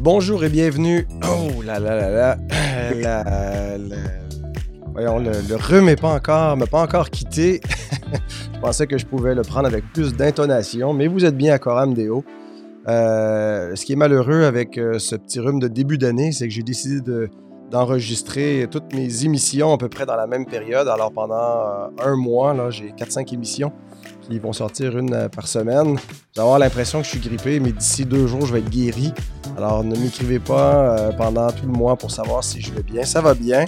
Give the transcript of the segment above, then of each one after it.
Bonjour et bienvenue. Oh là là là là. La- la- Voyons, le, le rhume pas encore, m'a pas encore quitté. je pensais que je pouvais le prendre avec plus d'intonation, mais vous êtes bien à Coram Deo. Euh, ce qui est malheureux avec euh, ce petit rhume de début d'année, c'est que j'ai décidé de- d'enregistrer toutes mes émissions à peu près dans la même période. Alors pendant euh, un mois, là, j'ai 4-5 émissions qui vont sortir une euh, par semaine. Allez avoir l'impression que je suis grippé, mais d'ici deux jours, je vais être guéri. Alors ne m'écrivez pas euh, pendant tout le mois pour savoir si je vais bien. Ça va bien.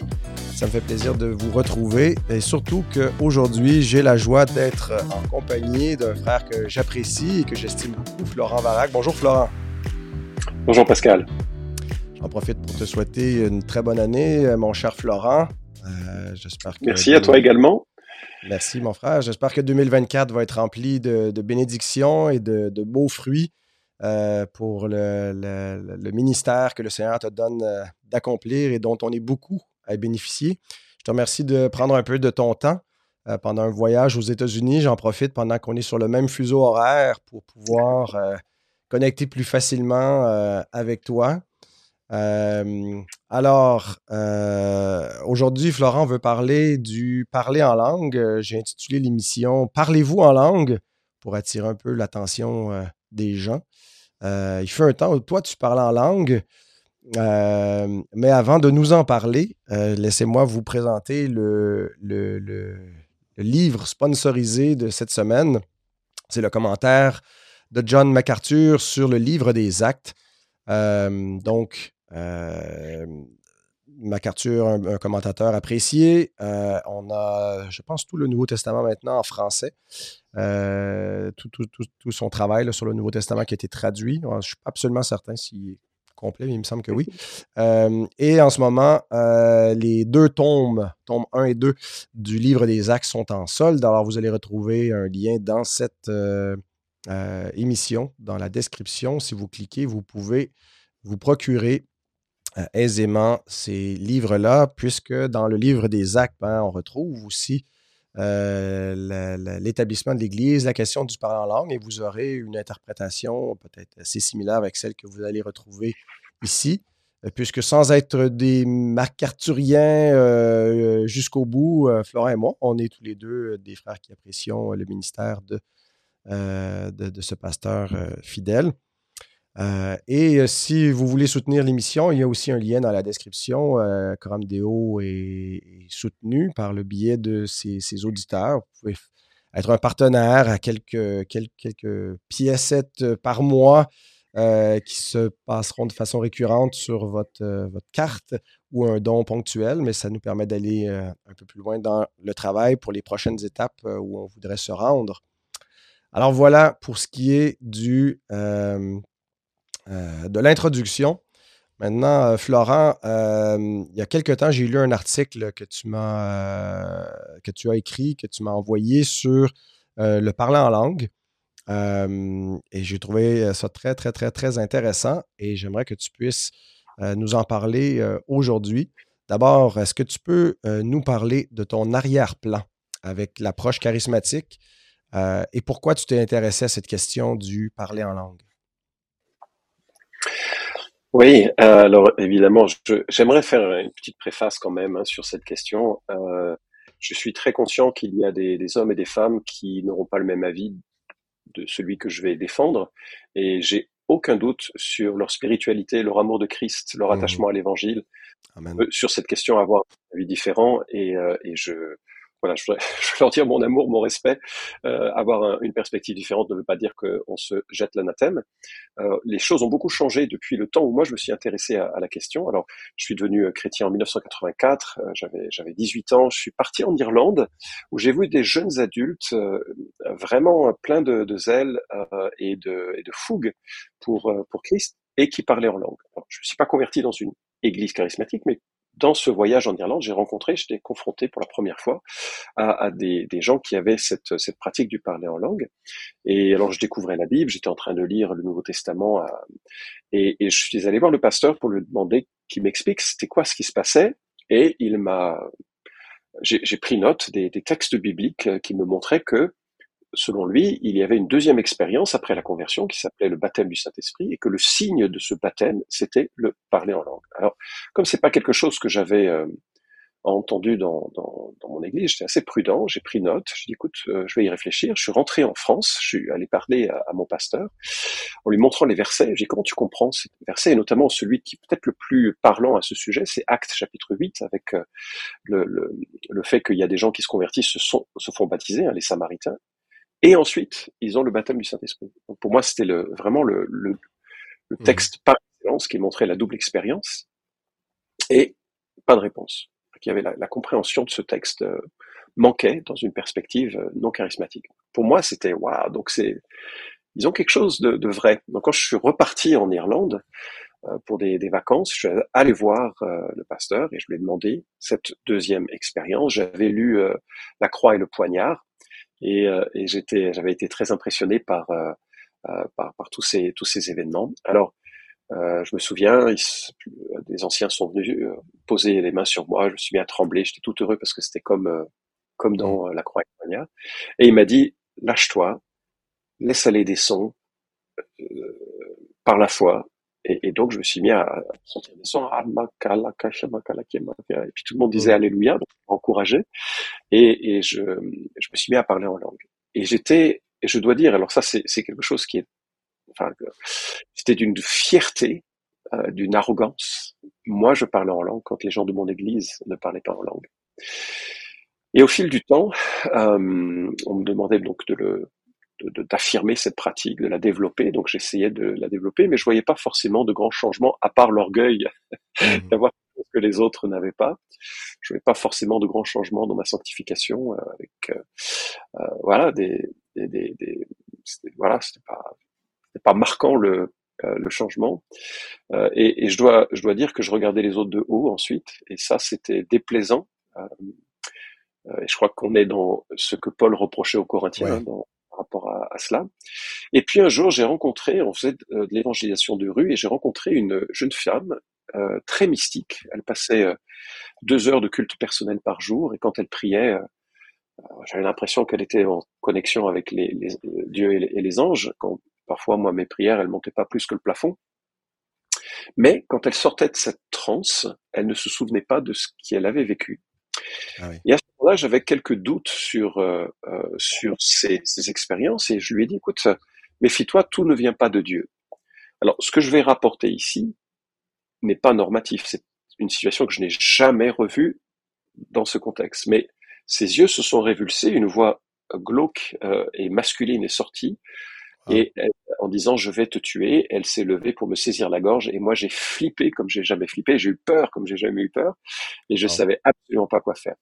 Ça me fait plaisir de vous retrouver. Et surtout qu'aujourd'hui, j'ai la joie d'être en compagnie d'un frère que j'apprécie et que j'estime beaucoup, Florent Varac. Bonjour Florent. Bonjour Pascal. J'en profite pour te souhaiter une très bonne année, euh, mon cher Florent. Euh, J'espère que Merci à toi également. Merci, mon frère. J'espère que 2024 va être rempli de, bénédictions et de, beaux fruits euh, pour le, ministère que le Seigneur te donne euh, d'accomplir et dont on est beaucoup à bénéficier. Je te remercie de prendre un peu de ton temps euh, pendant un voyage aux États-Unis. J'en profite pendant qu'on est sur le même fuseau horaire pour pouvoir connecter plus facilement avec toi. Euh, alors, euh, aujourd'hui, Florent veut parler du parler en langue. Euh, J'ai intitulé l'émission Parlez-vous en langue pour attirer un peu l'attention des gens. Il fait un temps où toi, tu parles en langue. Mais avant de nous en parler, laissez-moi vous présenter le, livre sponsorisé de cette semaine. C'est le commentaire de John MacArthur sur le livre des actes. Donc, MacArthur, un, un commentateur apprécié. Euh, on a, je pense, tout le Nouveau Testament maintenant en français. Euh, tout, tout- tout- tout son travail là, sur le Nouveau Testament qui a été traduit. Je suis pas absolument certain s'il est complet, mais il me semble que oui. Euh, et en ce moment, euh, les deux tomes, tomes 1 et 2 du livre des Actes sont en solde. Alors, vous allez retrouver un lien dans cette émission, dans la description. Si vous cliquez, vous pouvez vous procurer aisément ces livres-là, puisque dans le livre des actes, ben, on retrouve aussi euh, l'établissement de l'Église, la question du parler en langue, et vous aurez une interprétation peut-être assez similaire avec celle que vous allez retrouver ici, euh, puisque sans être des macarturiens euh, jusqu'au bout, euh, Florent et moi, on est tous les deux euh, des frères qui apprécions le ministère de, euh, ce pasteur euh, fidèle. Euh, et euh, si vous voulez soutenir l'émission, il y a aussi un lien dans la description. Euh, Coram Deo est, soutenu par le biais de ses, auditeurs. Vous pouvez être un partenaire à quelques, quelques, par mois qui se passeront de façon récurrente sur votre, carte ou un don ponctuel, mais ça nous permet d'aller un peu plus loin dans le travail pour les prochaines étapes où on voudrait se rendre. Alors voilà pour ce qui est du, de l'introduction. Maintenant, euh, Florent, euh, il y a quelque temps, j'ai lu un article que tu m'as euh, que tu as écrit, que tu m'as envoyé sur euh, le parler en langue. Euh, et j'ai trouvé ça très, très, très, très intéressant. Et j'aimerais que tu puisses euh, nous en parler euh, aujourd'hui. D'abord, est-ce que tu peux euh, nous parler de ton arrière-plan avec l'approche charismatique euh, et pourquoi tu t'es intéressé à cette question du parler en langue? Oui, euh, alors évidemment, j'aimerais faire une petite préface quand même hein, sur cette question. Euh, je suis très conscient qu'il y a des, des hommes et des femmes qui n'auront pas le même avis de celui que je vais défendre, et j'ai aucun doute sur leur spiritualité, leur amour de Christ, leur Mhm. attachement à l'Évangile. Euh, sur cette question, avoir un avis différent, et, euh, et je voilà, je voudrais, leur dire mon amour, mon respect. Euh, avoir un- une perspective différente ne veut pas dire qu'on se jette l'anathème. Euh, les choses ont beaucoup changé depuis le temps où moi je me suis intéressé à, la question. Alors, je suis devenu euh, chrétien en 1984, euh, j'avais j'avais 18 ans, je suis parti en Irlande où j'ai vu des jeunes adultes vraiment pleins de, zèle et, de, fougue pour pour Christ et qui parlaient en langue. Je ne suis pas converti dans une église charismatique, mais dans ce voyage en Irlande, j'ai rencontré, j'étais confronté pour la première fois à, des, gens qui avaient cette, pratique du parler en langue. Et alors, je découvrais la Bible, j'étais en train de lire le Nouveau Testament, euh, et, je suis allé voir le pasteur pour lui demander qu'il m'explique c'était quoi ce qui se passait. Et il m'a, j'ai pris note des, des textes bibliques euh, qui me montraient que selon lui, il y avait une deuxième expérience après la conversion qui s'appelait le baptême du Saint-Esprit et que le signe de ce baptême, c'était le parler en langue. Alors, comme c'est pas quelque chose que j'avais euh, entendu dans, dans, dans, mon église, j'étais assez prudent, j'ai pris note, je dit écoute, euh, je vais y réfléchir. Je suis rentré en France, je suis allé parler à, mon pasteur en lui montrant les versets. J'ai dit comment tu comprends ces versets, et notamment celui qui peut-être le plus parlant à ce sujet, c'est Actes chapitre 8, avec euh, le, le, le, fait qu'il y a des gens qui se convertissent, se, sont, se font baptiser, hein, les Samaritains, et ensuite, ils ont le baptême du Saint-Esprit. pour moi, c'était le, vraiment le, le, le mmh. texte par excellence qui montrait la double expérience, et pas de réponse qui avait la, compréhension de ce texte euh, manquait dans une perspective euh, non charismatique. Pour moi, c'était waouh. Donc c'est, ils ont quelque chose de, vrai. Donc quand je suis reparti en Irlande euh, pour des, vacances, je suis allé voir le pasteur et je lui ai demandé cette deuxième expérience. J'avais lu La Croix et le Poignard et, j'étais, j'avais été très impressionné par, par, par tous ces tous ces événements. Alors euh, je me souviens, des anciens sont venus euh, poser les mains sur moi. Je me suis mis à trembler. J'étais tout heureux parce que c'était comme euh, comme dans la croix Et il m'a dit lâche-toi, laisse aller des sons par la foi. Et, donc je me suis mis à sentir des sons. Et puis tout le monde disait Alléluia, donc encouragé. Et, et je, je me suis mis à parler en langue. Et j'étais, et je dois dire, alors ça c'est quelque chose qui est enfin, c'était d'une fierté, euh, d'une arrogance. Moi, je parlais en langue quand les gens de mon église ne parlaient pas en langue. Et au fil du temps, euh, on me demandait donc de le d'affirmer cette pratique, de la développer. Donc j'essayais de la développer, mais je voyais pas forcément de grands changements, à part l'orgueil mmh. d'avoir ce que les autres n'avaient pas. Je voyais pas forcément de grands changements dans ma sanctification, euh, avec euh, voilà des, des, des, des voilà c'était pas pas marquant le, euh, le changement. Euh, et, et, je dois, je dois dire que je regardais les autres de haut ensuite, et ça c'était déplaisant. Euh, et je crois qu'on est dans ce que Paul reprochait aux Corinthiens hein, dans, rapport à, à, cela. Et puis un jour, j'ai rencontré, on faisait de, l'évangélisation de rue, et j'ai rencontré une jeune femme euh, très mystique. Elle passait deux heures de culte personnel par jour, et quand elle priait, j'avais l'impression qu'elle était en connexion avec les, les Dieu et les, et les anges. Quand, Parfois, moi, mes prières, elles montaient pas plus que le plafond. Mais quand elle sortait de cette transe, elle ne se souvenait pas de ce qu'elle avait vécu. Ah et à ce moment-là, j'avais quelques doutes sur euh, euh, sur ces, expériences et je lui ai dit, écoute, méfie-toi, tout ne vient pas de Dieu. Alors, ce que je vais rapporter ici n'est pas normatif. C'est une situation que je n'ai jamais revue dans ce contexte. Mais ses yeux se sont révulsés, une voix glauque euh, et masculine est sortie et en disant je vais te tuer, elle s'est levée pour me saisir la gorge et moi j'ai flippé comme j'ai jamais flippé, j'ai eu peur comme j'ai jamais eu peur et je savais absolument pas quoi faire.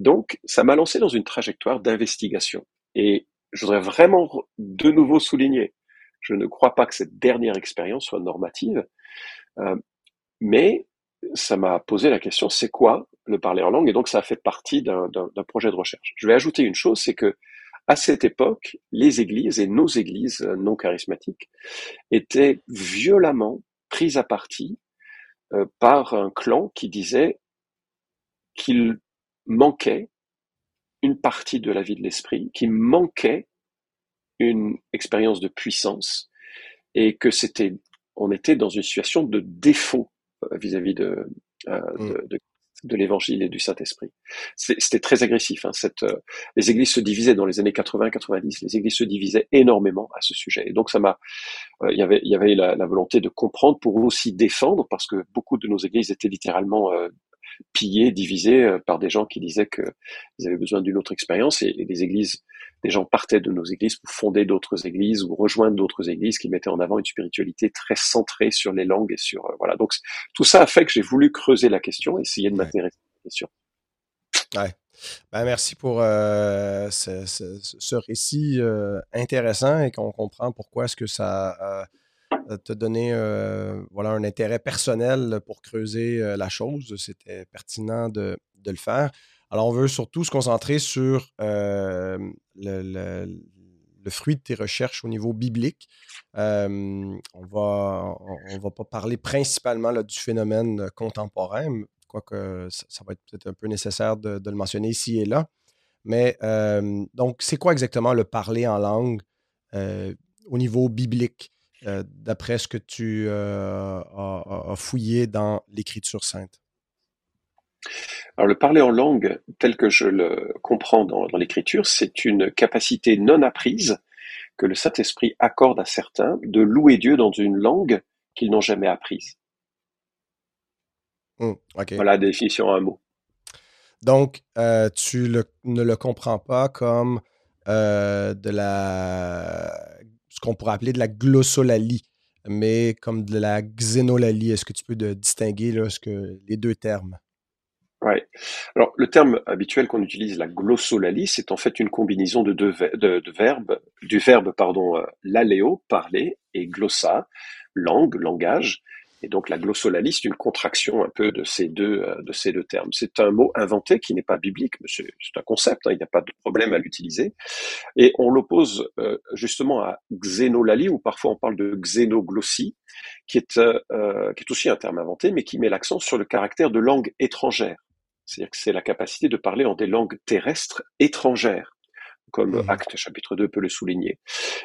Donc ça m'a lancé dans une trajectoire d'investigation et je voudrais vraiment de nouveau souligner, je ne crois pas que cette dernière expérience soit normative, euh, mais ça m'a posé la question, c'est quoi le parler en langue? Et donc ça a fait partie d'un projet de recherche. Je vais ajouter une chose, c'est que à cette époque, les églises et nos églises non charismatiques étaient violemment prises à partie euh, par un clan qui disait qu'il manquait une partie de la vie de l'esprit, qu'il manquait une expérience de puissance et que c'était, on était dans une situation de défaut euh, vis-à-vis de, euh, mmh. de, de, de l'évangile et du Saint-Esprit. C'était très agressif. Hein, cette, euh, les églises se divisaient dans les années 80-90. Les églises se divisaient énormément à ce sujet. Et donc ça m'a, euh, il y avait, il y avait la, la, volonté de comprendre pour aussi défendre, parce que beaucoup de nos églises étaient littéralement euh, pillées, divisées par des gens qui disaient qu'ils avaient besoin d'une autre expérience. Et, et les églises des gens partaient de nos églises pour fonder d'autres églises ou rejoindre d'autres églises qui mettaient en avant une spiritualité très centrée sur les langues et sur euh, voilà. Donc tout ça a fait que j'ai voulu creuser la question, essayer de m'intéresser à la question. Ouais. Ben, merci pour euh, ce, récit euh, intéressant et qu'on comprend pourquoi est-ce que ça t'a donné voilà, un intérêt personnel pour creuser la chose. C'était pertinent de, de, le faire. Alors, on veut surtout se concentrer sur euh, le, fruit de tes recherches au niveau biblique. Euh, on va, on, va pas parler principalement du phénomène contemporain, quoique ça, va être peut-être un peu nécessaire de, le mentionner ici et là. Mais donc, c'est quoi exactement le parler en langue au niveau biblique, d'après ce que tu as, fouillé dans l'Écriture sainte? Alors le parler en langue, tel que je le comprends dans, l'Écriture, c'est une capacité non apprise que le Saint-Esprit accorde à certains de louer Dieu dans une langue qu'ils n'ont jamais apprise. Mmh, voilà la définition en un mot. Donc, euh, tu ne le comprends pas comme euh, de la ce qu'on pourrait appeler de la glossolalie, mais comme de la xénolalie. Est-ce que tu peux distinguer les deux termes? Oui. Alors, le terme habituel qu'on utilise, la glossolalie, c'est en fait une combinaison de deux de, verbes, du verbe, pardon, euh, l'aléo, parler, et glossa, langue, langage. Et donc, la glossolalie, c'est une contraction un peu de ces deux, euh, de ces deux termes. C'est un mot inventé qui n'est pas biblique, mais c'est un concept, hein, il n'y a pas de problème à l'utiliser. Et on l'oppose euh, justement à xénolalie, ou parfois on parle de xénoglossie, qui est, qui est aussi un terme inventé, mais qui met l'accent sur le caractère de langue étrangère. C'est-à-dire que c'est la capacité de parler en des langues terrestres étrangères, comme mmh. Acte chapitre 2 peut le souligner.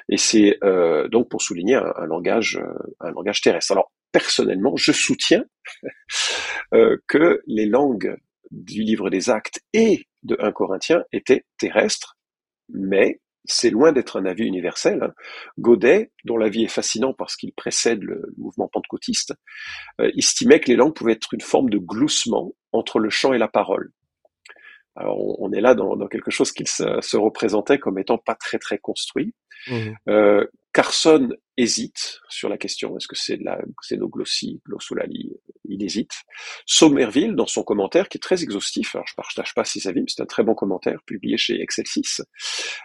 Et c'est euh, donc pour souligner un, langage, euh, un langage terrestre. Alors personnellement, je soutiens euh, que les langues du livre des Actes et de 1 Corinthiens étaient terrestres, mais c'est loin d'être un avis universel. Hein. Godet, dont l'avis est fascinant parce qu'il précède le, mouvement pentecôtiste, euh, estimait que les langues pouvaient être une forme de gloussement entre le chant et la parole. Alors on, est là dans, quelque chose qu'il se, représentait comme étant pas très très construit. Mmh. Euh, Carson hésite sur la question, est-ce que c'est de la xénoglossie, glossolalie Il hésite. Somerville, dans son commentaire, qui est très exhaustif, alors je ne partage pas ses avis, mais c'est un très bon commentaire, publié chez Excel 6,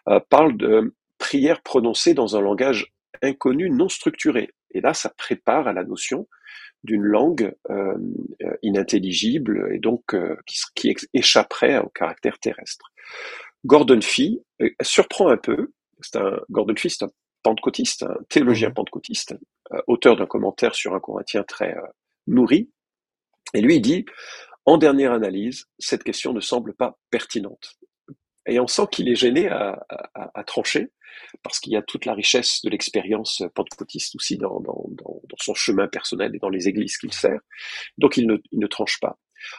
euh, parle de prière prononcée dans un langage inconnu, non structuré. Et là, ça prépare à la notion d'une langue euh, inintelligible et donc euh, qui, échapperait au caractère terrestre. Gordon Fee surprend un peu. C'est un Gordon Fee, c'est un pentecôtiste, théologien pentecôtiste, euh, auteur d'un commentaire sur un Corinthien très euh, nourri. Et lui, il dit, en dernière analyse, cette question ne semble pas pertinente. Et on sent qu'il est gêné à, trancher, parce qu'il y a toute la richesse de l'expérience pentecôtiste aussi dans, son chemin personnel et dans les églises qu'il sert. Donc il ne tranche pas.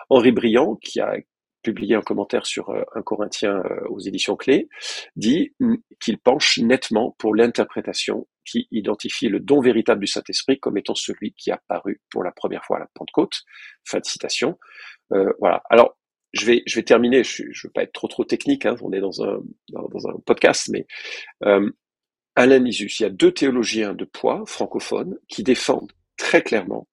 Henri Briand, qui a publié un commentaire sur euh, un Corinthien euh, aux éditions Clés, dit qu'il penche nettement pour l'interprétation qui identifie le don véritable du Saint-Esprit comme étant celui qui a paru pour la première fois à la Pentecôte. Fin de citation. Euh, voilà. Alors, je vais, je vais terminer. Je ne veux pas être trop trop technique. Hein, on est dans un, dans, un podcast, mais euh, Alain Nisus, il y a deux théologiens de poids francophones qui défendent très clairement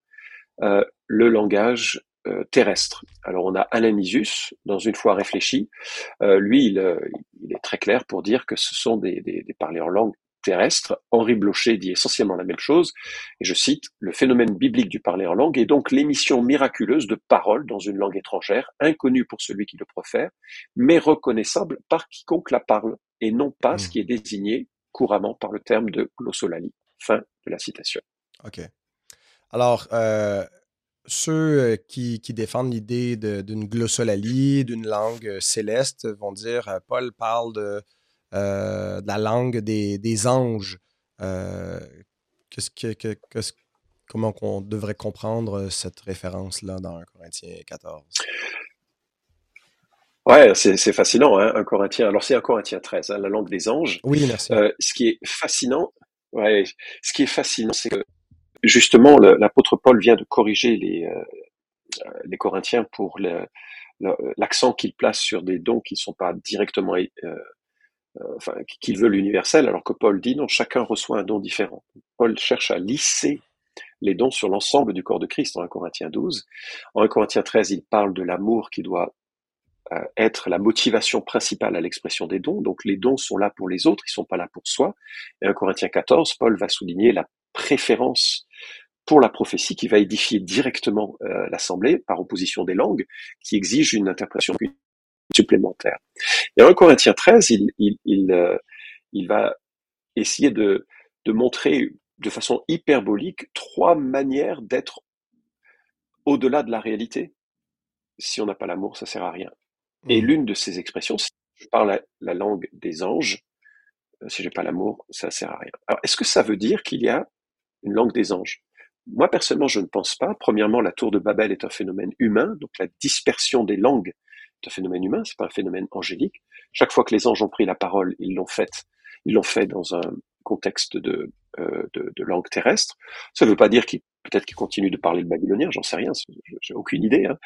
euh, le langage euh, terrestre. Alors on a Alain Nisus, dans une fois réfléchi, euh, lui euh, il, est très clair pour dire que ce sont des, des, des parlers en langue terrestre. Henri Blocher dit essentiellement la même chose, et je cite, le phénomène biblique du parler en langue est donc l'émission miraculeuse de paroles dans une langue étrangère, inconnue pour celui qui le profère, mais reconnaissable par quiconque la parle, et non pas ce hmm. qui est désigné couramment par le terme de glossolalie. Fin de la citation. OK. Alors, euh, ceux euh, qui, défendent l'idée d'une glossolalie, d'une langue euh, céleste, vont dire euh, Paul parle de, la langue des, anges. que, comment on devrait comprendre cette référence-là dans 1 Corinthiens 14 Ouais, c'est fascinant, hein, un Corinthien. Alors c'est un Corinthien 13, hein, la langue des anges. Oui, merci. ce qui est fascinant, ouais, ce qui est fascinant, c'est que justement, l'apôtre Paul vient de corriger les, euh, les Corinthiens pour l'accent qu'il place sur des dons qui ne sont pas directement, euh, euh, enfin, qu'il veut l'universel, alors que Paul dit non, chacun reçoit un don différent. Paul cherche à lisser les dons sur l'ensemble du corps de Christ en 1 Corinthiens 12. En 1 Corinthiens 13, il parle de l'amour qui doit être la motivation principale à l'expression des dons. Donc les dons sont là pour les autres, ils sont pas là pour soi. Et en Corinthiens 14, Paul va souligner la préférence pour la prophétie qui va édifier directement euh, l'Assemblée par opposition des langues qui exigent une interprétation supplémentaire. Et en Corinthiens 13, il, il, il, euh, il va essayer de, de montrer de façon hyperbolique trois manières d'être au-delà de la réalité. Si on n'a pas l'amour, ça sert à rien. Et mmh. l'une de ces expressions, c'est je parle la, langue des anges, euh, si j'ai pas l'amour, ça sert à rien. Alors, est-ce que ça veut dire qu'il y a une langue des anges? Moi, personnellement, je ne pense pas. Premièrement, la tour de Babel est un phénomène humain, donc la dispersion des langues est un phénomène humain, c'est pas un phénomène angélique. Chaque fois que les anges ont pris la parole, ils l'ont fait, ils l'ont fait dans un contexte de, euh, de, de, langue terrestre. Ça ne veut pas dire qu'ils peut-être qu'ils continuent de parler le babylonien, j'en sais rien, j'ai aucune idée. Hein.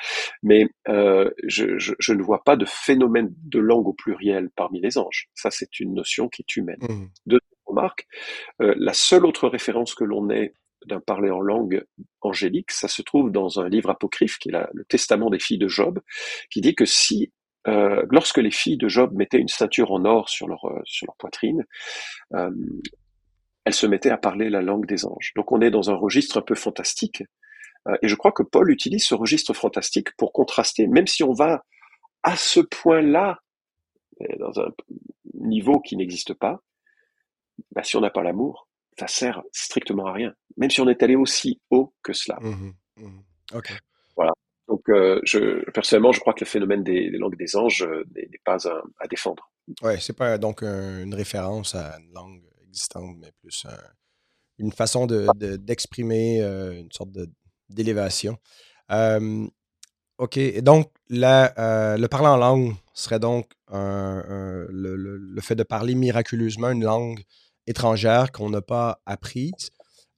Mais euh, je, je, je, ne vois pas de phénomène de langue au pluriel parmi les anges. Ça, c'est une notion qui est humaine. Mmh. Deuxième remarque, euh, la seule autre référence que l'on ait d'un parler en langue angélique, ça se trouve dans un livre apocryphe qui est le Testament des filles de Job, qui dit que si euh, lorsque les filles de Job mettaient une ceinture en or sur leur, euh, poitrine, euh, elles se mettaient à parler la langue des anges. Donc on est dans un registre un peu fantastique, et je crois que Paul utilise ce registre fantastique pour contraster, même si on va à ce point-là, dans un niveau qui n'existe pas, bah, si on n'a pas l'amour, ça sert strictement à rien, même si on est allé aussi haut que cela. Mmh mmh voilà. Donc, euh, je, personnellement, je crois que le phénomène des, langues des anges euh, n'est pas à, défendre. Oui, c'est pas donc une référence à une langue existante, mais plus une façon d'exprimer de, une sorte d'élévation. OK. donc, le parler en langue serait donc le, fait de parler miraculeusement une langue étrangère qu'on n'a pas apprise.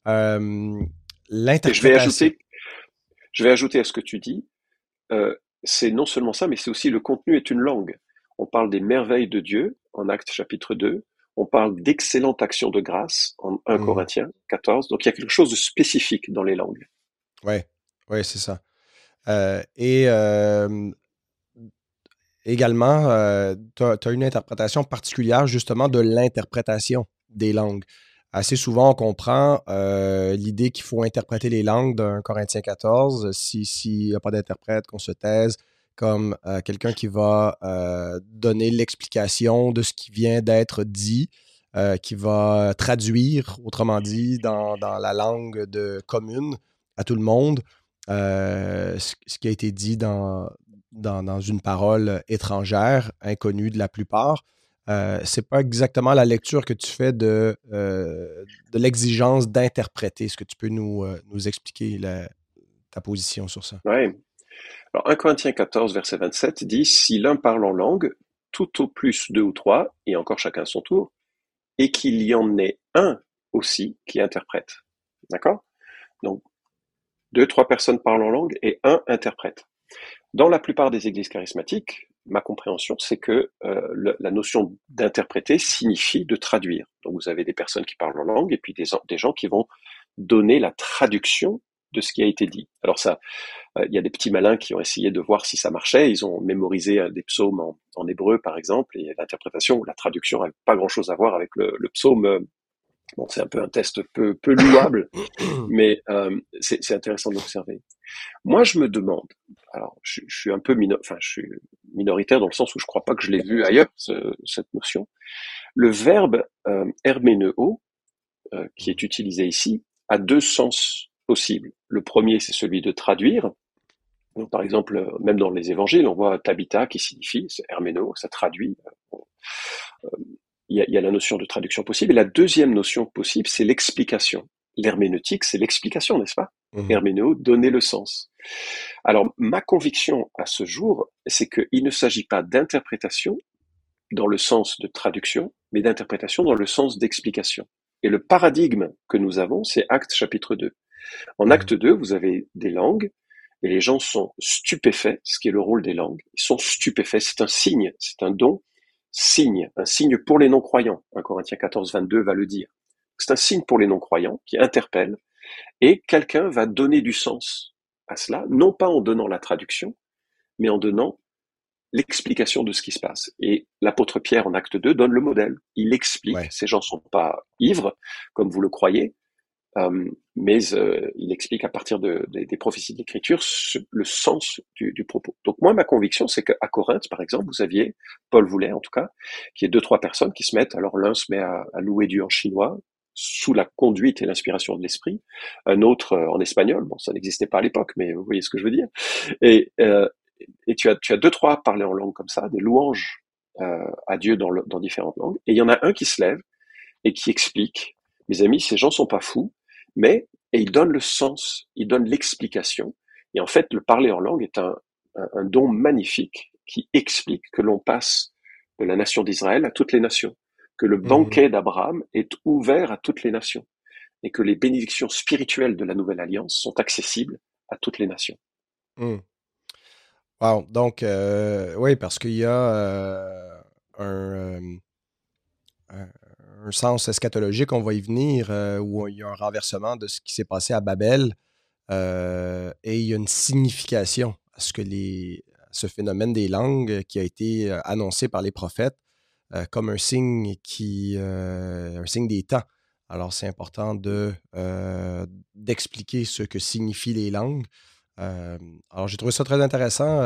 L'interprétation. Je vais ajouter, je vais ajouter à ce que tu dis. c'est non seulement ça, mais c'est aussi le contenu est une langue. On parle des merveilles de Dieu en Actes chapitre 2 on parle d'excellente action de grâce en 1 mmh. Corinthiens 14. Donc il y a quelque chose de spécifique dans les langues. Oui, ouais, c'est ça. Euh, et également, euh, tu as, une interprétation particulière justement de l'interprétation des langues. Assez souvent, on comprend euh, l'idée qu'il faut interpréter les langues d'un Corinthiens 14. S'il n'y a pas d'interprète, qu'on se taise comme euh, quelqu'un qui va euh, donner l'explication de ce qui vient d'être dit, qui va traduire, autrement dit, dans, la langue de commune à tout le monde, ce, qui a été dit dans, une parole étrangère, inconnue de la plupart. Euh, c'est pas exactement la lecture que tu fais de, de l'exigence d'interpréter. Est-ce que tu peux nous, nous expliquer ta position sur ça? Oui, alors 1 Corinthiens 14, verset 27 dit, si l'un parle en langue, tout au plus deux ou trois, et encore chacun son tour, et qu'il y en ait un aussi qui interprète. D'accord? Donc, deux, trois personnes parlent en langue et un interprète. Dans la plupart des églises charismatiques, ma compréhension, c'est que euh, la notion d'interpréter signifie de traduire. Donc vous avez des personnes qui parlent en langue et puis des, gens qui vont donner la traduction de ce qui a été dit. Alors ça, euh, il y a des petits malins qui ont essayé de voir si ça marchait. Ils ont mémorisé euh, des psaumes en, hébreu, par exemple, et l'interprétation, la traduction n'a pas grand-chose à voir avec le, psaume. Euh, bon, c'est un peu un test peu, peu louable, mais c'est intéressant d'observer. Moi, je me demande, alors je, suis un peu enfin, je suis minoritaire dans le sens où je crois pas que je l'ai vu ailleurs, cette notion. Le verbe herméneo, qui est utilisé ici, a deux sens possible. Le premier, c'est celui de traduire. Donc, par exemple, même dans les évangiles, on voit tabita qui signifie, c'est herméno, ça traduit. Euh, il y, a, la notion de traduction possible. Et la deuxième notion possible, c'est l'explication. L'herméneutique, c'est l'explication, n'est-ce pas? Mmh. Herméno, donner le sens. Alors, ma conviction à ce jour, c'est qu'il ne s'agit pas d'interprétation dans le sens de traduction, mais d'interprétation dans le sens d'explication. Et le paradigme que nous avons, c'est Acte chapitre 2. En acte 2, vous avez des langues et les gens sont stupéfaits, ce qui est le rôle des langues. Ils sont stupéfaits, c'est un signe, c'est un don, signe, un signe pour les non-croyants. 1 Corinthiens 14, 22 va le dire. C'est un signe pour les non-croyants qui interpelle et quelqu'un va donner du sens à cela, non pas en donnant la traduction, mais en donnant l'explication de ce qui se passe. Et l'apôtre Pierre, en acte 2, donne le modèle. Il explique. Ces gens sont pas ivres, comme vous le croyez, euh, mais euh, il explique à partir de, des prophéties de l'Écriture le sens du, du, propos. Donc moi, ma conviction, c'est qu'à Corinthe, par exemple, vous aviez, Paul voulait en tout cas, qu'il y ait deux, trois personnes qui se mettent, alors l'un se met à, à louer Dieu en chinois, sous la conduite et l'inspiration de l'esprit, un autre euh, en espagnol, bon ça n'existait pas à l'époque, mais vous voyez ce que je veux dire, et, euh, et tu, as, tu as deux, trois parlés en langue comme ça, des louanges à Dieu dans, dans différentes langues. Et il y en a un qui se lève et qui explique, mes amis, ces gens sont pas fous, mais et il donne le sens, il donne l'explication. Et en fait, le parler en langue est un, un, don magnifique qui explique que l'on passe de la nation d'Israël à toutes les nations, que le mmh. banquet d'Abraham est ouvert à toutes les nations, et que les bénédictions spirituelles de la nouvelle alliance sont accessibles à toutes les nations. Mmh. Wow. Donc, euh, oui, parce qu'il y a euh, un, euh, un sens eschatologique, on va y venir, euh, où il y a un renversement de ce qui s'est passé à Babel. Euh, et il y a une signification à ce que les, ce phénomène des langues qui a été euh, annoncé par les prophètes comme un signe qui un signe des temps. Alors c'est important de d'expliquer ce que signifient les langues. alors j'ai trouvé ça très intéressant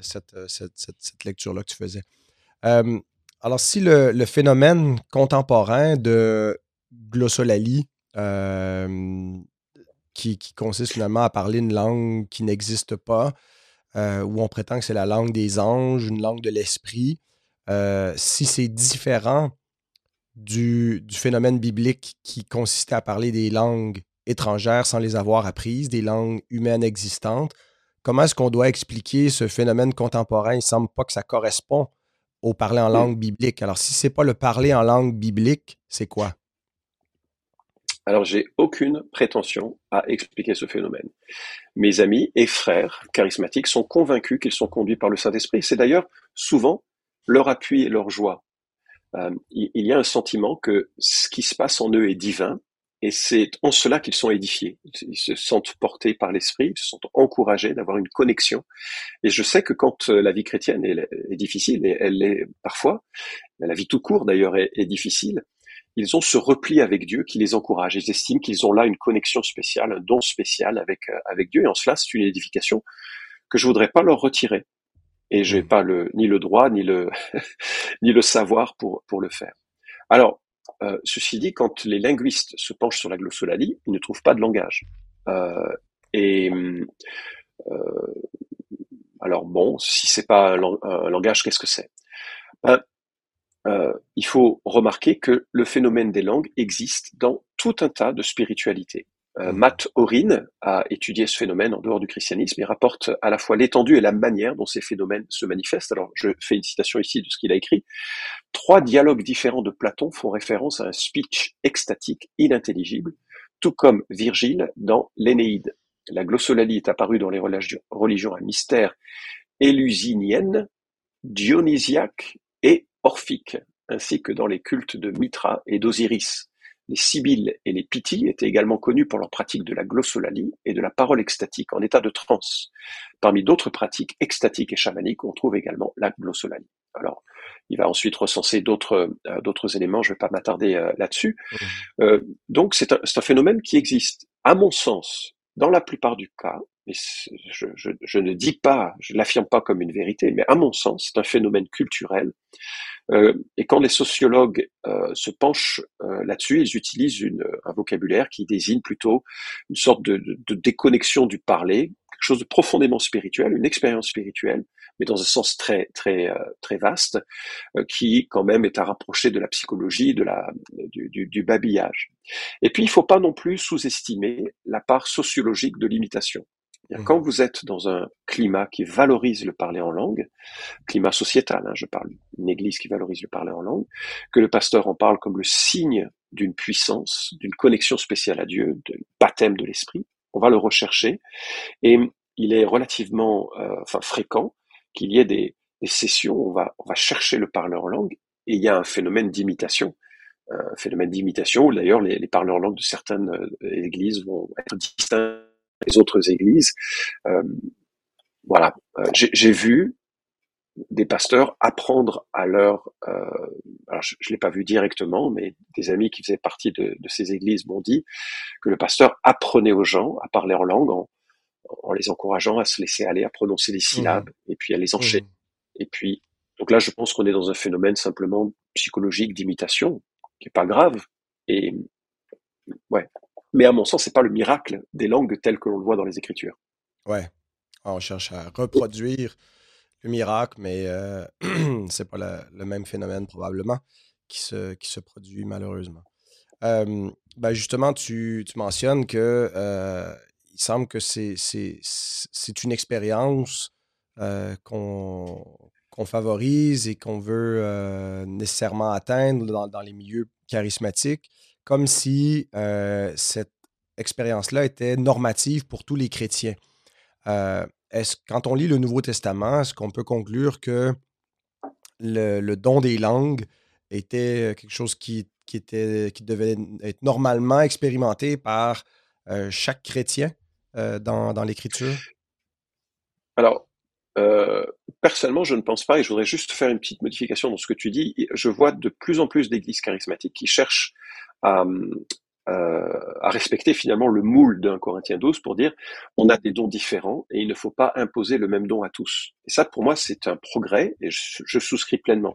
cette, cette, cette lecture là que tu faisais. Alors, si le, phénomène contemporain de glossolalie, euh, qui, consiste finalement à parler une langue qui n'existe pas, euh, où on prétend que c'est la langue des anges, une langue de l'esprit, euh, si c'est différent du, du, phénomène biblique qui consistait à parler des langues étrangères sans les avoir apprises, des langues humaines existantes, comment est-ce qu'on doit expliquer ce phénomène contemporain? Il ne semble pas que ça correspond au parler en langue biblique. Alors, si c'est pas le parler en langue biblique, c'est quoi? Alors, j'ai aucune prétention à expliquer ce phénomène. Mes amis et frères charismatiques sont convaincus qu'ils sont conduits par le Saint-Esprit. C'est d'ailleurs souvent leur appui et leur joie. Euh, il y a un sentiment que ce qui se passe en eux est divin et c'est en cela qu'ils sont édifiés. Ils se sentent portés par l'esprit, ils se sentent encouragés d'avoir une connexion. Et je sais que quand euh, la vie chrétienne est, difficile, et elle l'est parfois, la vie tout court d'ailleurs est, difficile, ils ont ce repli avec Dieu qui les encourage. Ils estiment qu'ils ont là une connexion spéciale, un don spécial avec, euh, avec Dieu. Et en cela, c'est une édification que je voudrais pas leur retirer. Et j'ai mmh. pas le, ni le droit, ni le, ni le savoir pour, pour le faire. Alors, euh, ceci dit, quand les linguistes se penchent sur la glossolalie, ils ne trouvent pas de langage. Euh, et euh, alors bon, si c'est pas un, langage, qu'est-ce que c'est? Ben, Il faut remarquer que le phénomène des langues existe dans tout un tas de spiritualités. Euh, Matt Orin a étudié ce phénomène en dehors du christianisme et rapporte à la fois l'étendue et la manière dont ces phénomènes se manifestent. Alors, je fais une citation ici de ce qu'il a écrit. Trois dialogues différents de Platon font référence à un speech extatique inintelligible, tout comme Virgile dans l'Énéide. La glossolalie est apparue dans les religions à mystère élusinienne, dionysiaque et orphique, ainsi que dans les cultes de Mitra et d'Osiris. Les Sibylles et les Pythie étaient également connus pour leur pratique de la glossolalie et de la parole extatique en état de transe. Parmi d'autres pratiques extatiques et chamaniques, on trouve également la glossolalie. Alors, il va ensuite recenser d'autres euh, d'autres éléments, je ne vais pas m'attarder euh, là-dessus. Mmh. Euh, donc, c'est un, un phénomène qui existe. À mon sens, dans la plupart du cas, je, je, je, ne dis pas, je l'affirme pas comme une vérité, mais à mon sens, c'est un phénomène culturel euh, et quand les sociologues euh, se penchent euh, là-dessus, ils utilisent une, un vocabulaire qui désigne plutôt une sorte de, de, de, déconnexion du parler, quelque chose de profondément spirituel, une expérience spirituelle, mais dans un sens très très très vaste, qui quand même est à rapprocher de la psychologie, de la du, du, du babillage. Et puis il ne faut pas non plus sous-estimer la part sociologique de l'imitation. Mmh. Quand vous êtes dans un climat qui valorise le parler en langue, climat sociétal, hein, je parle d'une église qui valorise le parler en langue, que le pasteur en parle comme le signe d'une puissance, d'une connexion spéciale à Dieu, d'un baptême de l'esprit, on va le rechercher. Et il est relativement euh, enfin, fréquent qu'il y ait des, des, sessions où on va, on va chercher le parler en langue et il y a un phénomène d'imitation. Un phénomène d'imitation où d'ailleurs les, les parleurs en langue de certaines euh, églises vont être distincts les autres églises. Euh, voilà, euh, j'ai vu des pasteurs apprendre à leur, euh, alors je, ne l'ai pas vu directement, mais des amis qui faisaient partie de, ces églises m'ont dit que le pasteur apprenait aux gens à parler en langue en, en les encourageant à se laisser aller, à prononcer les syllabes mmh. et puis à les enchaîner. Mmh. Et puis, donc là, je pense qu'on est dans un phénomène simplement psychologique d'imitation qui est pas grave. Et ouais, mais à mon sens, c'est pas le miracle des langues telles que l'on le voit dans les Écritures. Ouais. On cherche à reproduire le miracle, mais c'est pas le même phénomène probablement qui se, produit malheureusement. Ben, justement, tu, mentionnes que il semble que c'est une expérience qu'on favorise et qu'on veut nécessairement atteindre dans, les milieux charismatiques, comme si cette expérience-là était normative pour tous les chrétiens. est-ce, quand on lit le Nouveau Testament, est-ce qu'on peut conclure que le, don des langues était quelque chose qui, qui, était, qui devait être normalement expérimenté par chaque chrétien dans, dans l'Écriture? Alors, euh, personnellement, je ne pense pas, et je voudrais juste faire une petite modification dans ce que tu dis. Je vois de plus en plus d'églises charismatiques qui cherchent à, euh, respecter finalement le moule d'un Corinthien 12 pour dire on a des dons différents et il ne faut pas imposer le même don à tous. Et ça, pour moi, c'est un progrès et je, souscris pleinement.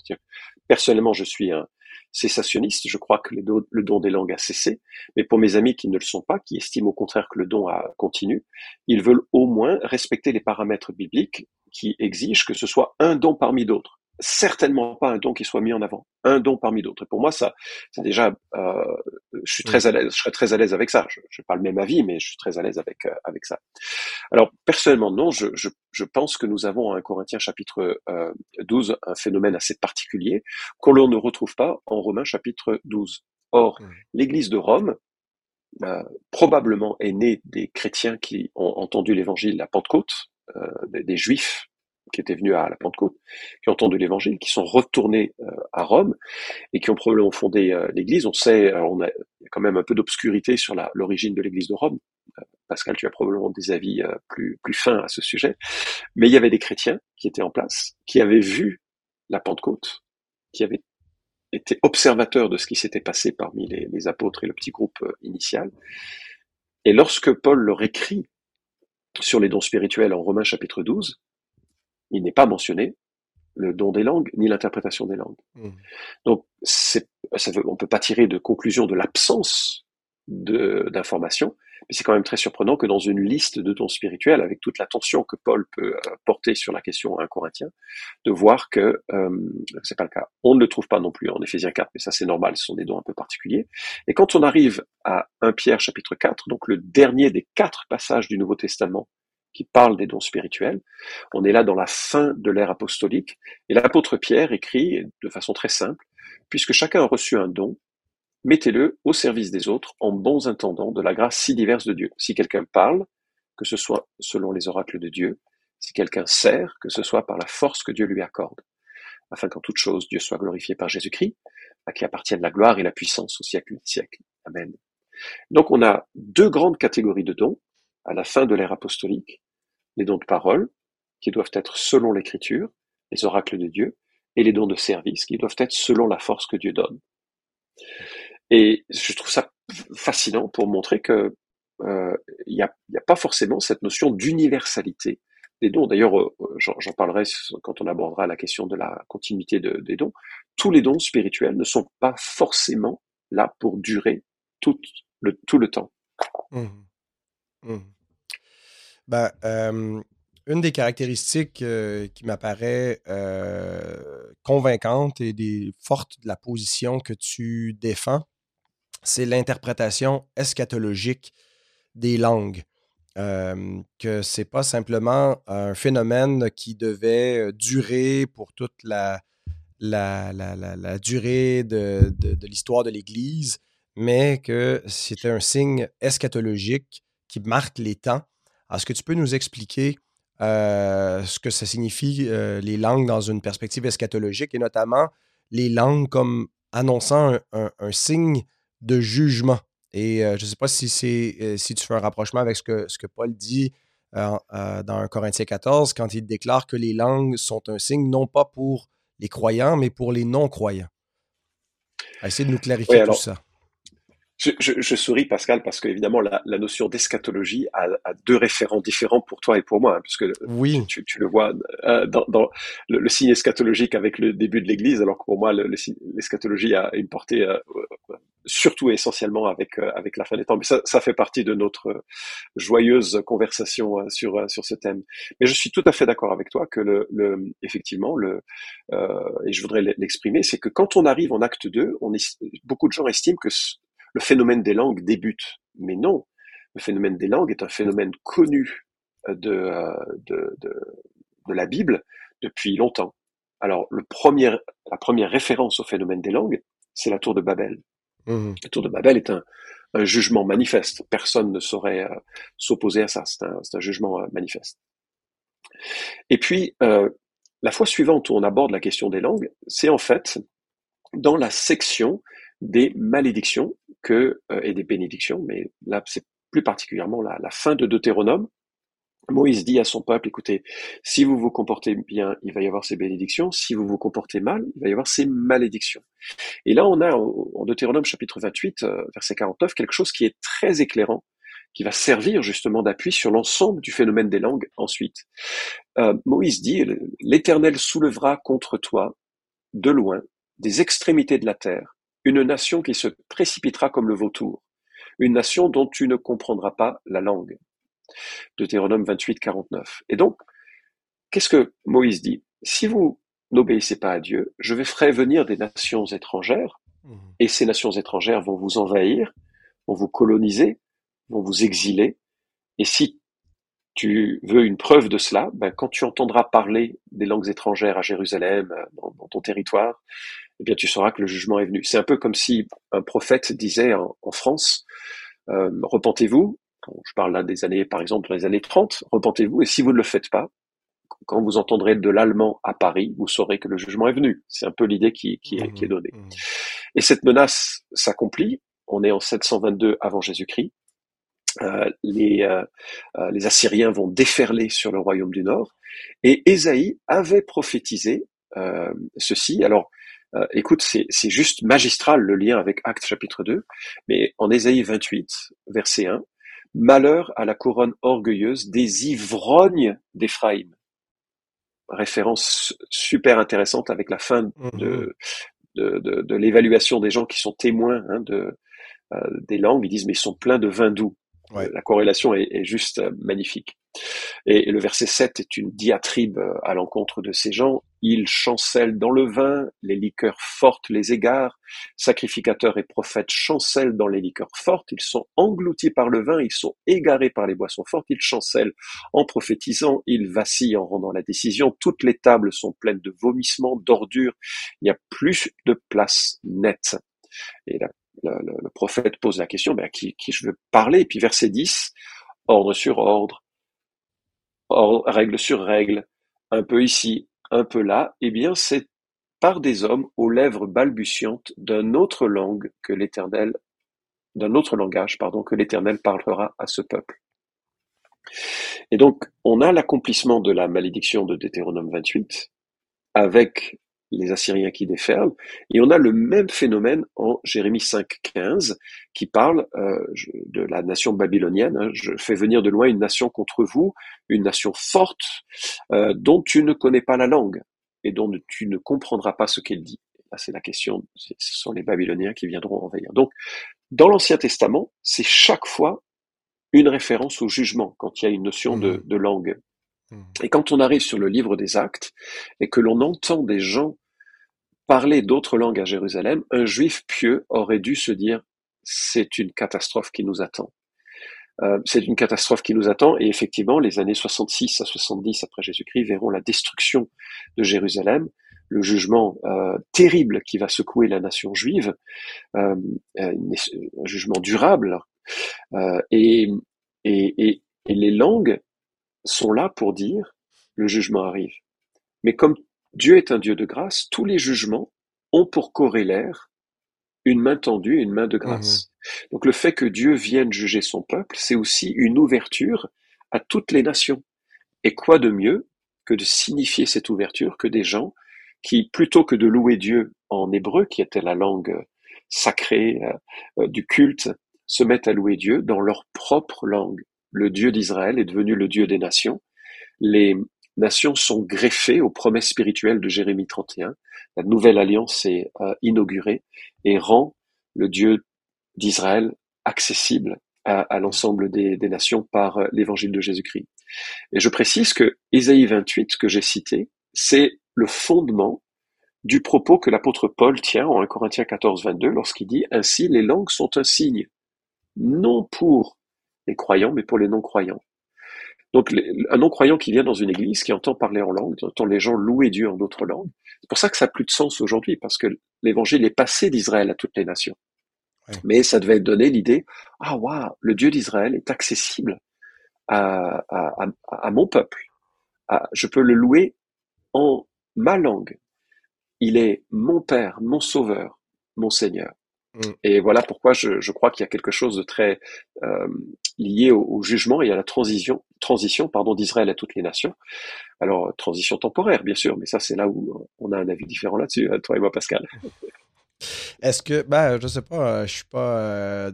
Personnellement, je suis un cessationniste. Je crois que le don des langues a cessé. Mais pour mes amis qui ne le sont pas, qui estiment au contraire que le don a continue, ils veulent au moins respecter les paramètres bibliques qui exigent que ce soit un don parmi d'autres certainement pas un don qui soit mis en avant, un don parmi d'autres. Pour moi, ça, c'est déjà, euh, je suis très à l'aise, je serais très à l'aise avec ça. Je n'ai pas le même avis, mais je suis très à l'aise avec euh, avec ça. Alors personnellement, non, je, je, je pense que nous avons en Corinthiens chapitre euh, 12 un phénomène assez particulier qu'on ne retrouve pas en Romains chapitre 12. Or, l'Église de Rome euh, probablement est née des chrétiens qui ont entendu l'Évangile la Pentecôte, des, des Juifs qui étaient venus à la Pentecôte, qui ont entendu l'Évangile, qui sont retournés euh, à Rome et qui ont probablement fondé euh, l'Église. On sait, on a, quand même un peu d'obscurité sur l'origine de l'Église de Rome. Euh, Pascal, tu as probablement des avis plus, plus fins à ce sujet. Mais il y avait des chrétiens qui étaient en place, qui avaient vu la Pentecôte, qui avaient été observateurs de ce qui s'était passé parmi les, les apôtres et le petit groupe initial. Et lorsque Paul leur écrit sur les dons spirituels en Romains chapitre 12, il n'est pas mentionné le don des langues ni l'interprétation des langues. Mmh. Donc, c'est, ça veut, on peut pas tirer de conclusion de l'absence d'informations, mais c'est quand même très surprenant que dans une liste de dons spirituels, avec toute l'attention que Paul peut euh, porter sur la question 1 Corinthien, de voir que euh, c'est pas le cas. On ne le trouve pas non plus en Éphésiens 4, mais ça c'est normal, ce sont des dons un peu particuliers. Et quand on arrive à 1 Pierre chapitre 4, donc le dernier des quatre passages du Nouveau Testament qui parle des dons spirituels. On est là dans la fin de l'ère apostolique. Et l'apôtre Pierre écrit de façon très simple, puisque chacun a reçu un don, mettez-le au service des autres en bons intendants de la grâce si diverse de Dieu. Si quelqu'un parle, que ce soit selon les oracles de Dieu, si quelqu'un sert, que ce soit par la force que Dieu lui accorde, afin qu'en toute chose Dieu soit glorifié par Jésus-Christ, à qui appartiennent la gloire et la puissance au siècle des siècles. Amen. Donc on a deux grandes catégories de dons à la fin de l'ère apostolique les dons de parole, qui doivent être selon l'écriture, les oracles de Dieu, et les dons de service, qui doivent être selon la force que Dieu donne. Et je trouve ça fascinant pour montrer que euh, il n'y a, a, pas forcément cette notion d'universalité des dons. D'ailleurs, euh, j'en parlerai quand on abordera la question de la continuité de, des dons. Tous les dons spirituels ne sont pas forcément là pour durer tout le, temps. Mmh. Mmh. Ben, une des caractéristiques qui m'apparaît convaincante et des, forte de la position que tu défends, c'est l'interprétation eschatologique des langues. que c'est pas simplement un phénomène qui devait durer pour toute la, durée de l'histoire de l'Église, mais que c'était un signe eschatologique qui marque les temps est-ce que tu peux nous expliquer euh, ce que ça signifie, euh, les langues dans une perspective eschatologique, et notamment les langues comme annonçant un, signe de jugement? Et euh, je ne sais pas si, c'est, si tu fais un rapprochement avec ce que, ce que Paul dit dans 1 Corinthiens 14, quand il déclare que les langues sont un signe non pas pour les croyants, mais pour les non-croyants. Essayez de nous clarifier tout ça. Je, souris, Pascal, parce qu'évidemment, la, la notion d'eschatologie a, deux référents différents pour toi et pour moi, hein, puisque oui. tu, le vois euh, dans, le, signe eschatologique avec le début de l'Église, alors que pour moi, l'eschatologie a une portée euh, surtout essentiellement avec euh, avec la fin des temps. Mais ça, ça fait partie de notre joyeuse conversation euh, sur euh, sur ce thème. Mais je suis tout à fait d'accord avec toi que le, le effectivement le et je voudrais l'exprimer, c'est que quand on arrive en acte 2, on est, beaucoup de gens estiment que le phénomène des langues débute, mais non. Le phénomène des langues est un phénomène connu de, de, de, de la Bible depuis longtemps. Alors, le premier, la première référence au phénomène des langues, c'est la tour de Babel. Mmh. La tour de Babel est un, un jugement manifeste. Personne ne saurait euh, s'opposer à ça. C'est un, un, jugement euh, manifeste. Et puis, euh, la fois suivante où on aborde la question des langues, c'est en fait dans la section des malédictions que, euh, et des bénédictions, mais là, c'est plus particulièrement la, fin de Deutéronome, Moïse dit à son peuple, écoutez, si vous vous comportez bien, il va y avoir ces bénédictions, si vous vous comportez mal, il va y avoir ces malédictions. Et là, on a en Deutéronome chapitre 28, euh, verset 49, quelque chose qui est très éclairant, qui va servir justement d'appui sur l'ensemble du phénomène des langues ensuite. Euh, Moïse dit, l'Éternel soulèvera contre toi, de loin, des extrémités de la terre, une nation qui se précipitera comme le vautour, une nation dont tu ne comprendras pas la langue. Deutéronome 28, 49. Et donc, qu'est-ce que Moïse dit? Si vous n'obéissez pas à Dieu, je vais ferai venir des nations étrangères, mmh. et ces nations étrangères vont vous envahir, vont vous coloniser, vont vous exiler, et si tu veux une preuve de cela, ben, quand tu entendras parler des langues étrangères à Jérusalem, euh, dans, ton territoire, eh bien tu sauras que le jugement est venu. C'est un peu comme si un prophète disait en, France, euh, repentez-vous, je parle là des années, par exemple, dans les années 30, repentez-vous, et si vous ne le faites pas, quand vous entendrez de l'allemand à Paris, vous saurez que le jugement est venu. C'est un peu l'idée qui, qui, est, qui est donnée. Mmh, mmh. Et cette menace s'accomplit. On est en 722 avant Jésus-Christ. Euh, les, euh, euh, les Assyriens vont déferler sur le royaume du Nord. Et Ésaïe avait prophétisé euh, ceci. Alors, euh, écoute, c'est juste magistral le lien avec Actes chapitre 2. Mais en Ésaïe 28, verset 1, Malheur à la couronne orgueilleuse des ivrognes d'Éphraïm. Référence super intéressante avec la fin mhm. de, de, de, l'évaluation des gens qui sont témoins hein, de, euh, des langues. Ils disent mais ils sont pleins de vin doux. La corrélation est, juste euh, magnifique. Et, le verset 7 est une diatribe euh, à l'encontre de ces gens. Ils chancellent dans le vin, les liqueurs fortes les égarent, sacrificateurs et prophètes chancellent dans les liqueurs fortes, ils sont engloutis par le vin, ils sont égarés par les boissons fortes, ils chancellent en prophétisant, ils vacillent en rendant la décision, toutes les tables sont pleines de vomissements, d'ordures, il n'y a plus de place nette. Et le, prophète pose la question, mais à qui, je veux parler? Et puis verset 10, ordre sur ordre, règle sur règle, un peu ici, un peu là, eh bien c'est par des hommes aux lèvres balbutiantes d'une autre langue que l'Éternel, d'un autre langage, pardon, que l'Éternel parlera à ce peuple. Et donc, on a l'accomplissement de la malédiction de Deutéronome 28 avec les Assyriens qui déferlent. Et on a le même phénomène en Jérémie 5.15 qui parle euh, de la nation babylonienne. Hein. Je fais venir de loin une nation contre vous, une nation forte euh, dont tu ne connais pas la langue et dont tu ne comprendras pas ce qu'elle dit. Là, c'est la question. Ce sont les Babyloniens qui viendront envahir. Donc, dans l'Ancien Testament, c'est chaque fois une référence au jugement quand il y a une notion de, mmh. de langue. Mmh. Et quand on arrive sur le livre des actes et que l'on entend des gens parler d'autres langues à Jérusalem, un juif pieux aurait dû se dire c'est une catastrophe qui nous attend. Euh, c'est une catastrophe qui nous attend et effectivement les années 66 à 70 après Jésus-Christ verront la destruction de Jérusalem, le jugement euh, terrible qui va secouer la nation juive, euh, un jugement durable et, et, et, et les langues sont là pour dire le jugement arrive. Mais comme Dieu est un Dieu de grâce, tous les jugements ont pour corrélaire une main tendue et une main de grâce. Mmh Donc le fait que Dieu vienne juger son peuple, c'est aussi une ouverture à toutes les nations. Et quoi de mieux que de signifier cette ouverture que des gens qui, plutôt que de louer Dieu en hébreu, qui était la langue sacrée euh, euh, du culte, se mettent à louer Dieu dans leur propre langue. Le Dieu d'Israël est devenu le Dieu des nations. Les, nations sont greffées aux promesses spirituelles de Jérémie 31. La nouvelle alliance est euh, inaugurée et rend le Dieu d'Israël accessible à, l'ensemble des, nations par euh, l'évangile de Jésus-Christ. Et je précise que Ésaïe 28, que j'ai cité, c'est le fondement du propos que l'apôtre Paul tient en 1 Corinthiens 14, 22, lorsqu'il dit Ainsi les langues sont un signe, non pour les croyants, mais pour les non-croyants. Donc un non-croyant qui vient dans une église, qui entend parler en langue, qui entend les gens louer Dieu en d'autres langues, c'est pour ça que ça n'a plus de sens aujourd'hui, parce que l'évangile est passé d'Israël à toutes les nations. Mais ça devait donner l'idée, ah waouh, le Dieu d'Israël est accessible à, à, à, mon peuple. je peux le louer en ma langue. Il est mon Père, mon Sauveur, mon Seigneur. Mm. Et voilà pourquoi je, je crois qu'il y a quelque chose de très euh, lié au, jugement et à la transition, transition pardon, d'Israël à toutes les nations. Alors, transition temporaire, bien sûr, mais ça, c'est là où on a un avis différent là-dessus, hein, toi et moi, Pascal. Est-ce que, ben, je sais pas, euh, je suis pas. Euh,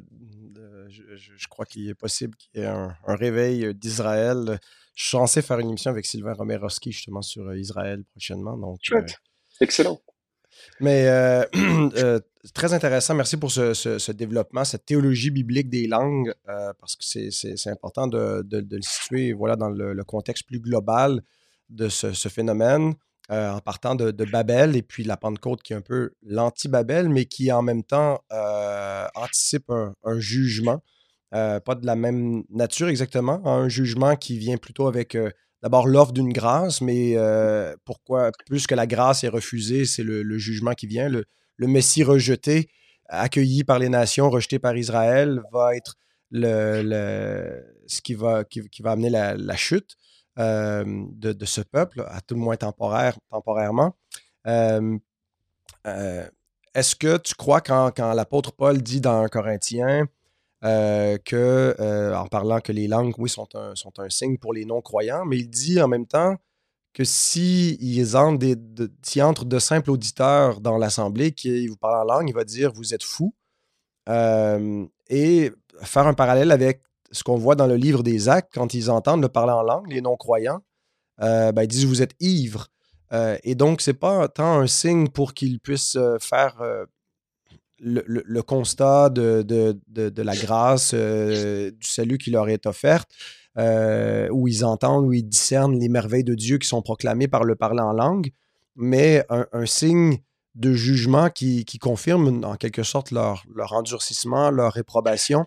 je, crois qu'il est possible qu'il y ait un, réveil d'Israël. Je suis censé faire une émission avec Sylvain Romeroski, justement, sur Israël prochainement. Donc, Excellent. Mais très intéressant. Merci pour ce, développement, cette théologie biblique des langues, parce que c'est important de, le situer voilà, dans le, contexte plus global de ce, phénomène. Euh, en partant de, Babel et puis la Pentecôte qui est un peu l'anti-Babel, mais qui en même temps euh, anticipe un, jugement, euh, pas de la même nature exactement, un jugement qui vient plutôt avec d'abord l'offre d'une grâce, mais pourquoi plus que la grâce est refusée, c'est le, jugement qui vient, le, Messie rejeté, accueilli par les nations, rejeté par Israël, va être le, ce qui va, amener la chute. Euh, de, ce peuple, à tout le moins temporaire, temporairement. Euh, euh, est-ce que tu crois quand, quand l'apôtre Paul dit dans Corinthiens que, en parlant que les langues, oui, sont un signe pour les non-croyants, mais il dit en même temps que s'ils entrent, de, entrent de simples auditeurs dans l'assemblée qui vous parlent en langue, il va dire vous êtes fous. et faire un parallèle avec ce qu'on voit dans le livre des actes, quand ils entendent le parler en langue, les non-croyants, euh, ben, ils disent vous êtes ivres. Euh, et donc, ce n'est pas tant un signe pour qu'ils puissent euh, faire le, constat de, de, la grâce, du salut qui leur est offert, où ils entendent, où ils discernent les merveilles de Dieu qui sont proclamées par le parler en langue, mais un, signe de jugement qui, confirme en quelque sorte leur, leur endurcissement, leur réprobation.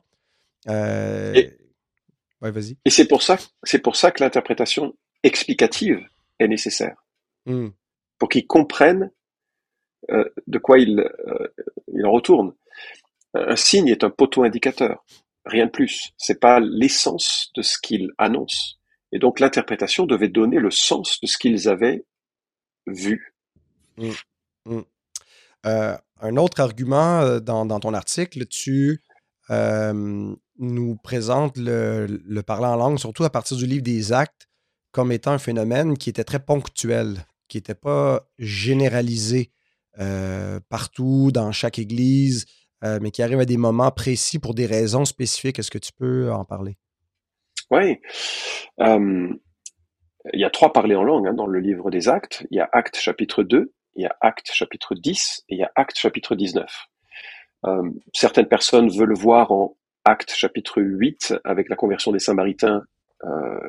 Euh, et, vas-y. Et c'est pour ça, c'est pour ça que l'interprétation explicative est nécessaire. Hmm. Pour qu'ils comprennent euh, de quoi il, euh, il en retourne. Un signe est un poteau indicateur, rien de plus. C'est pas l'essence de ce qu'il annonce. Et donc l'interprétation devait donner le sens de ce qu'ils avaient vu. Hmm. Hmm. un autre argument dans, dans ton article, tu nous présente le, le, parler en langue, surtout à partir du livre des actes, comme étant un phénomène qui était très ponctuel, qui n'était pas généralisé euh, partout, dans chaque église, euh, mais qui arrive à des moments précis pour des raisons spécifiques. Est-ce que tu peux en parler? Oui. il y a trois parlers en langue hein, dans le livre des actes. Il y a Actes chapitre 2, il y a Actes chapitre 10 et il y a Actes chapitre 19. certaines personnes veulent voir en Acte chapitre 8, avec la conversion des Samaritains, euh,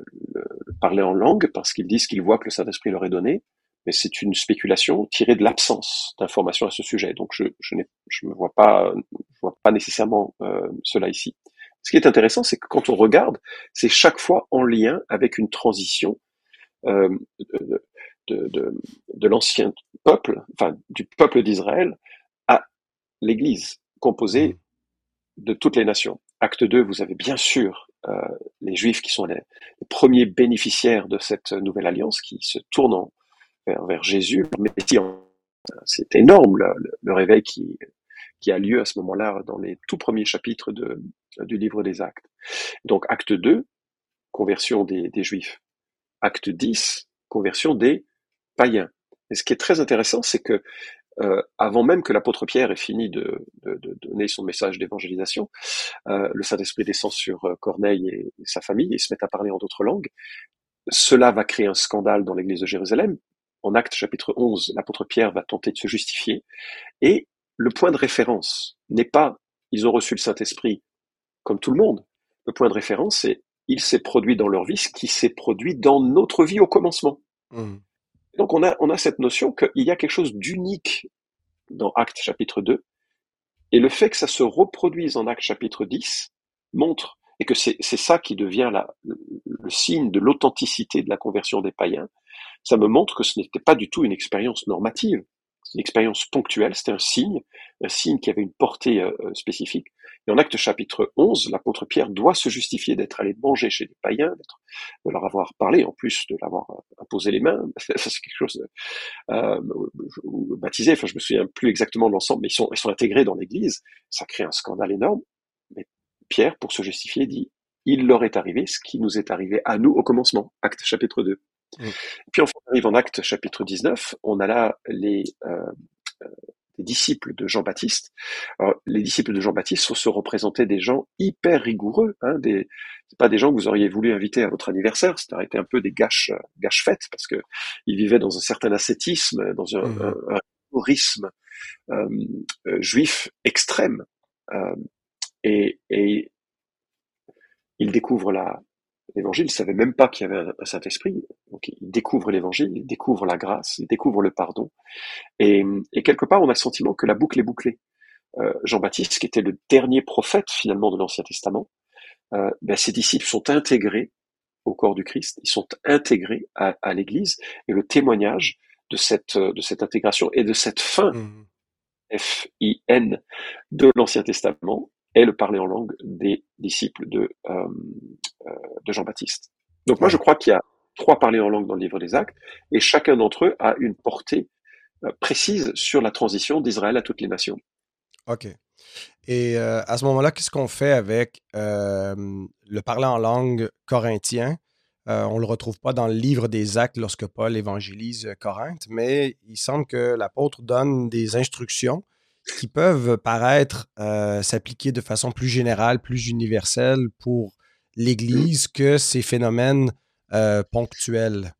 parler en langue, parce qu'ils disent qu'ils voient que le Saint-Esprit leur est donné, mais c'est une spéculation tirée de l'absence d'informations à ce sujet. Donc je, je ne je me vois pas, je vois pas nécessairement euh, cela ici. Ce qui est intéressant, c'est que quand on regarde, c'est chaque fois en lien avec une transition euh, de, de, de, de l'ancien peuple, enfin du peuple d'Israël, à l'Église, composée de toutes les nations. Acte 2, vous avez bien sûr euh, les Juifs qui sont les, premiers bénéficiaires de cette nouvelle alliance, qui se tournent vers, Jésus. Mais c'est énorme le, réveil qui, qui a lieu à ce moment-là dans les tout premiers chapitres de, du livre des Actes. Donc acte 2, conversion des, des Juifs. Acte 10, conversion des païens. Et ce qui est très intéressant, c'est que euh, avant même que l'apôtre Pierre ait fini de, donner son message d'évangélisation, euh, le Saint-Esprit descend sur euh, Corneille et, sa famille et se met à parler en d'autres langues. Cela va créer un scandale dans l'église de Jérusalem. En Acte chapitre 11, l'apôtre Pierre va tenter de se justifier. Et le point de référence n'est pas ils ont reçu le Saint-Esprit comme tout le monde. Le point de référence, c'est il s'est produit dans leur vie ce qui s'est produit dans notre vie au commencement. Mmh. Donc on a, on a cette notion qu'il y a quelque chose d'unique dans Acte chapitre 2, et le fait que ça se reproduise en Acte chapitre 10 montre, et que c'est ça qui devient la, le, le signe de l'authenticité de la conversion des païens, ça me montre que ce n'était pas du tout une expérience normative, une expérience ponctuelle, c'était un signe, un signe qui avait une portée euh, euh, spécifique. Et en acte chapitre 11, l'apôtre Pierre doit se justifier d'être allé manger chez des païens, de leur avoir parlé, en plus de l'avoir euh, imposé les mains. c'est quelque chose euh, baptisé, enfin je me souviens plus exactement de l'ensemble, mais ils sont, ils sont intégrés dans l'Église. Ça crée un scandale énorme. Mais Pierre, pour se justifier, dit il leur est arrivé ce qui nous est arrivé à nous au commencement. Acte chapitre 2. Mm. Puis on arrive en Acte chapitre 19, on a là les, euh, euh, disciples de Jean-Baptiste. les disciples de Jean-Baptiste sont se représenter des gens hyper rigoureux, hein, des, pas des gens que vous auriez voulu inviter à votre anniversaire, c'était été un peu des gâches, gâches fêtes parce que ils vivaient dans un certain ascétisme, dans un, mm. rigorisme euh, juif extrême, et, et ils découvrent la, l'évangile, ne savaient même pas qu'il y avait un, Saint-Esprit. Donc, ils découvrent l'évangile, ils découvrent la grâce, ils découvrent le pardon. Et, quelque part, on a le sentiment que la boucle est bouclée. Euh, Jean-Baptiste, qui était le dernier prophète finalement de l'Ancien Testament, euh, ben, ses disciples sont intégrés au corps du Christ, ils sont intégrés à, l'Église, et le témoignage de cette, de cette intégration et de cette fin, mmh. F-I-N, de l'Ancien Testament, est le parler en langue des disciples de, euh, euh, de Jean-Baptiste. Donc moi, je crois qu'il y a trois parlers en langue dans le livre des Actes, et chacun d'entre eux a une portée euh, précise sur la transition d'Israël à toutes les nations. OK. Et à ce moment-là, qu'est-ce qu'on fait avec le parler en langue corinthien? on ne le retrouve pas dans le livre des actes lorsque Paul évangélise Corinthe, mais il semble que l'apôtre donne des instructions qui peuvent paraître euh, s'appliquer de façon plus générale, plus universelle pour l'Église que ces phénomènes euh, ponctuels?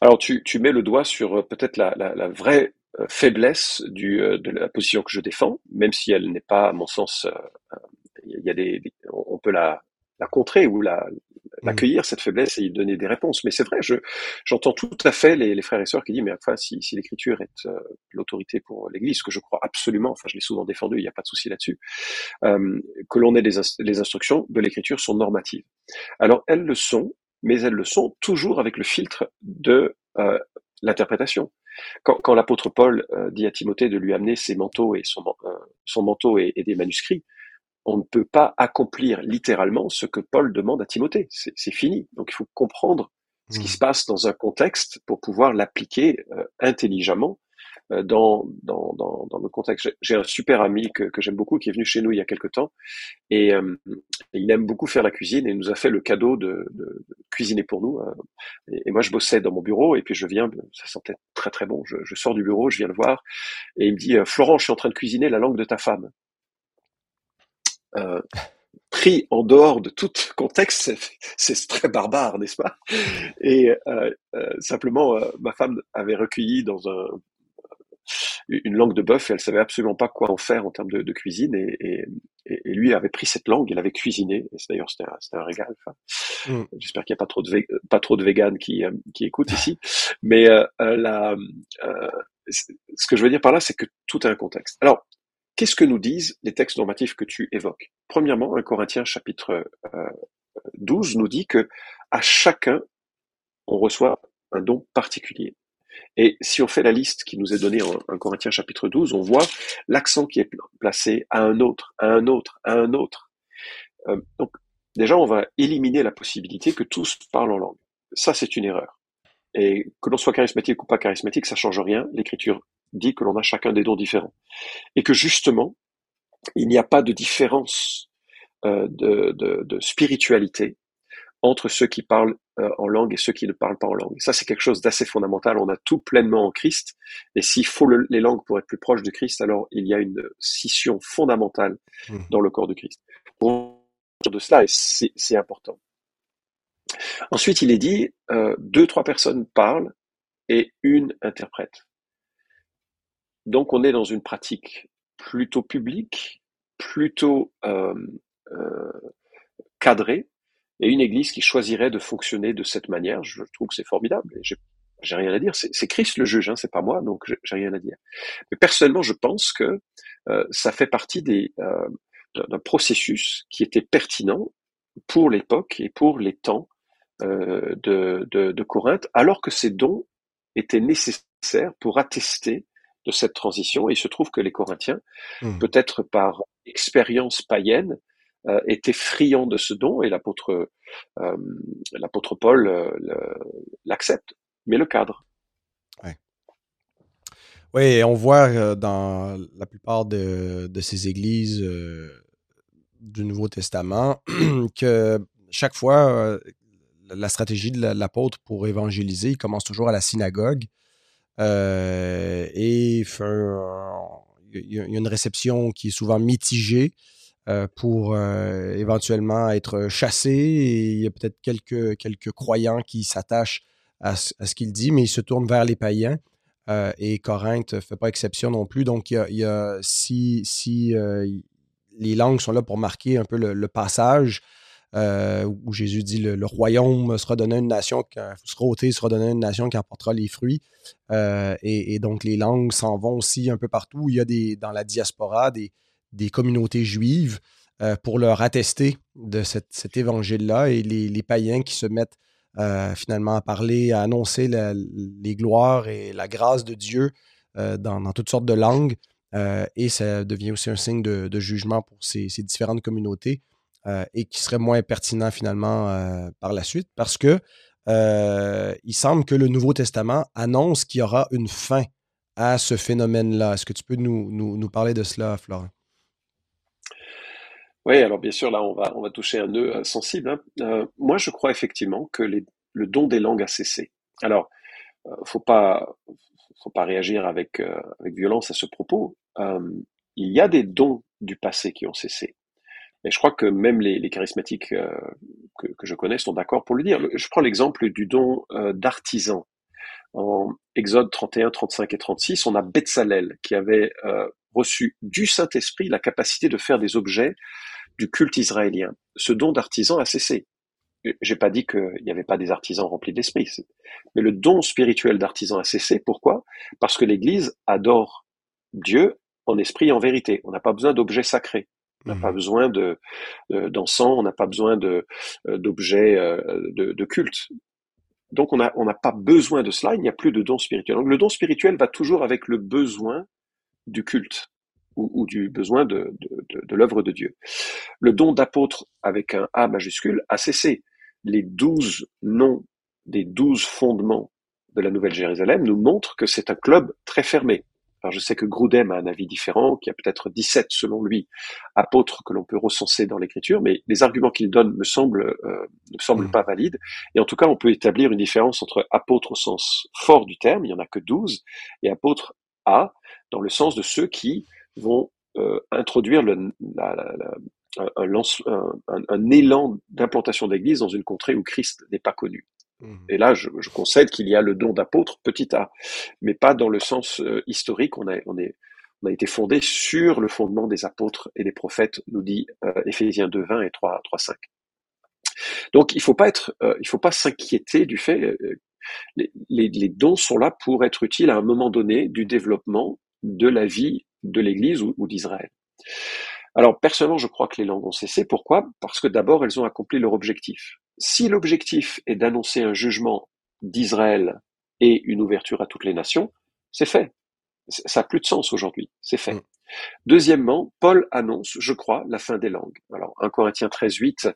Alors, tu, mets le doigt sur euh, peut-être la, vraie faiblesse du, de la position que je défends, même si elle n'est pas, à mon sens, il y a des, on peut la, la contrer ou la, Mmh. accueillir cette faiblesse et y donner des réponses. Mais c'est vrai, je, j'entends tout à fait les, les, frères et sœurs qui disent, mais enfin, si, si l'écriture est euh, l'autorité pour l'Église, que je crois absolument, enfin, je l'ai souvent défendu, il n'y a pas de souci là-dessus, euh, que l'on ait des les instructions de l'écriture sont normatives. Alors, elles le sont, mais elles le sont toujours avec le filtre de euh, l'interprétation. Quand, quand l'apôtre Paul euh, dit à Timothée de lui amener ses manteaux et son, euh, son manteau et, et des manuscrits, on ne peut pas accomplir littéralement ce que Paul demande à Timothée. C'est fini. Donc il faut comprendre ce qui mmh. se passe dans un contexte pour pouvoir l'appliquer euh, intelligemment euh, dans, dans, dans, dans, le contexte. J'ai un super ami que, que j'aime beaucoup qui est venu chez nous il y a quelque temps et, euh, il aime beaucoup faire la cuisine et il nous a fait le cadeau de, de, cuisiner pour nous. et, moi je bossais dans mon bureau et puis je viens, ça sentait très très bon. Je, je sors du bureau, je viens le voir et il me dit Florent, je suis en train de cuisiner la langue de ta femme. Euh, pris en dehors de tout contexte, c'est très barbare, n'est-ce pas? Et euh, euh, simplement, ma femme avait recueilli dans un, une langue de bœuf et elle savait absolument pas quoi en faire en termes de, cuisine et, et, et, lui avait pris cette langue, il avait cuisiné et d'ailleurs c'était un, un, régal. Mm. J'espère qu'il n'y a pas trop de pas trop de véganes qui qui écoutent ici, mais la, ce que je veux dire par là, c'est que tout a un contexte. Alors Qu'est-ce que nous disent les textes normatifs que tu évoques? Premièrement, un Corinthiens chapitre 12 euh, nous dit que à chacun, on reçoit un don particulier. Et si on fait la liste qui nous est donnée en 1 Corinthiens chapitre 12, on voit l'accent qui est placé à un autre, à un autre, à un autre. Euh, donc déjà, on va éliminer la possibilité que tous parlent en langue. Ça, c'est une erreur. Et que l'on soit charismatique ou pas charismatique, ça change rien. L'écriture dit que l'on a chacun des dons différents. Et que justement, il n'y a pas de différence euh, de, de, spiritualité entre ceux qui parlent euh, en langue et ceux qui ne parlent pas en langue. ça, c'est quelque chose d'assez fondamental. On a tout pleinement en Christ. Et s'il faut les langues pour être plus proche de Christ, alors il y a une scission fondamentale mmh. dans le corps de Christ. Pour de cela, c'est important. Ensuite, il est dit, euh, deux, trois personnes parlent et une interprète. Donc on est dans une pratique plutôt publique, plutôt euh, euh, cadrée, et une Église qui choisirait de fonctionner de cette manière. Je trouve que c'est formidable. J'ai, rien à dire. C'est, Christ le juge, hein, c'est pas moi, donc j'ai, rien à dire. Mais personnellement, je pense que euh, ça fait partie des, euh, d'un processus qui était pertinent pour l'époque et pour les temps euh, de, de, de Corinthe, alors que ces dons étaient nécessaires pour attester de cette transition. Et il se trouve que les Corinthiens, mmh. peut-être par expérience païenne, euh, étaient friands de ce don et l'apôtre euh, l'apôtre Paul l'accepte, mais le cadre. Oui, et on voit dans la plupart de, de ces églises du Nouveau Testament que chaque fois, la stratégie de l'apôtre pour évangéliser, il commence toujours à la synagogue. Euh, et il y a une réception qui est souvent mitigée euh, pour euh, éventuellement être chassé. Et il y a peut-être quelques, quelques croyants qui s'attachent à, ce qu'il dit, mais il se tourne vers les païens. et Corinthe ne fait pas exception non plus. Donc, il y a, si, si les langues sont là pour marquer un peu le passage, euh, où Jésus dit le, royaume sera donné à une nation, sera ôté, sera donné à une nation qui apportera les fruits. Euh, et, donc les langues s'en vont aussi un peu partout. Il y a des, dans la diaspora des, des communautés juives euh, pour leur attester de cet évangile-là et les, païens qui se mettent finalement à parler, à annoncer les gloires et la grâce de Dieu dans, toutes sortes de langues. et ça devient aussi un signe de, jugement pour ces différentes communautés. Euh, et qui serait moins pertinent finalement euh, par la suite parce que euh, il semble que le Nouveau Testament annonce qu'il y aura une fin à ce phénomène-là. Est-ce que tu peux nous, nous, parler de cela, Florent? Oui, alors bien sûr, là, on va, on va toucher un nœud sensible. Hein. moi, je crois effectivement que le don des langues a cessé. Alors, faut pas, faut pas réagir avec, avec violence à ce propos. il y a des dons du passé qui ont cessé. Et je crois que même les, charismatiques euh, que, je connais sont d'accord pour le dire. Je prends l'exemple du don euh, d'artisan. En Exode 31, 35 et 36, on a Betzalel qui avait euh, reçu du Saint-Esprit la capacité de faire des objets du culte israélien. Ce don d'artisan a cessé. J'ai pas dit qu'il n'y avait pas des artisans remplis d'esprit, mais le don spirituel d'artisan a cessé. Pourquoi? Parce que l'Église adore Dieu en esprit et en vérité. On n'a pas besoin d'objets sacrés. On n'a pas mmh. besoin de d'encens, on n'a pas besoin de euh, d'objets euh, de, de, culte. Donc on n'a on n'a pas besoin de cela. Il n'y a plus de don spirituel. Donc le don spirituel va toujours avec le besoin du culte ou, ou du besoin de, de, de l'œuvre de Dieu. Le don d'apôtre avec un A majuscule a cessé. Les douze noms des douze fondements de la Nouvelle Jérusalem nous montrent que c'est un club très fermé. Alors je sais que Grudem a un avis différent, qu'il y a peut-être 17 selon lui apôtres que l'on peut recenser dans l'écriture, mais les arguments qu'il donne me semblent euh, ne semblent mm. pas valides. Et en tout cas, on peut établir une différence entre apôtre au sens fort du terme, il y en a que 12, et apôtre A dans le sens de ceux qui vont euh, introduire le, la, la, un, un, un, élan d'implantation d'église dans une contrée où Christ n'est pas connu. Mmh. Et là, je, concède qu'il y a le don d'apôtre, petit a, mais pas dans le sens euh, historique. On a, été fondé sur le fondement des apôtres et des prophètes, nous dit euh, Éphésiens 2, 20 et 3, 3 5. Donc, il faut euh, faut pas s'inquiéter du fait. Euh, les, les, les, dons sont là pour être utiles à un moment donné du développement de la vie de l'Église ou, ou d'Israël. Alors, personnellement, je crois que les langues ont cessé. Pourquoi? Parce que d'abord, elles ont accompli leur objectif. Si l'objectif est d'annoncer un jugement d'Israël et une ouverture à toutes les nations, c'est fait. Ça n'a plus de sens aujourd'hui, c'est fait. Mm. Deuxièmement, Paul annonce, je crois, la fin des langues. Alors, 1 Corinthiens 13, 8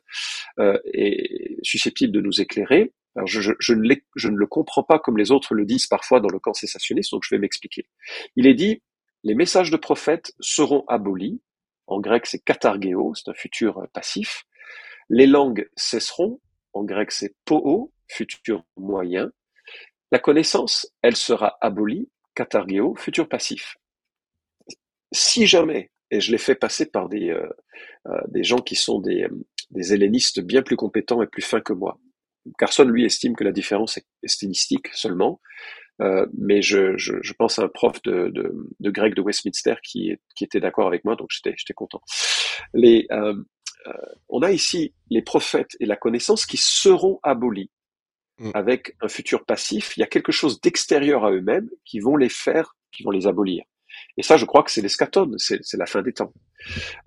euh, est susceptible de nous éclairer. Alors, je, je, je, ne je, ne le comprends pas comme les autres le disent parfois dans le camp cessationniste, donc je vais m'expliquer. Il est dit, les messages de prophètes seront abolis. En grec, c'est katargeo, c'est un futur passif. Les langues cesseront, en grec c'est po'o, futur moyen. La connaissance, elle sera abolie, katargeo, futur passif. Si jamais, et je l'ai fait passer par des, euh, euh, des gens qui sont des, euh, des hellénistes bien plus compétents et plus fins que moi. Carson, lui, estime que la différence est stylistique seulement. mais je, je, je, pense à un prof de, de, de grec de Westminster qui, qui était d'accord avec moi, donc j'étais, content. Les, on a ici les prophètes et la connaissance qui seront abolis mm. avec un futur passif. Il y a quelque chose d'extérieur à eux-mêmes qui vont les faire, qui vont les abolir. Et ça, je crois que c'est l'escatone, c'est la fin des temps.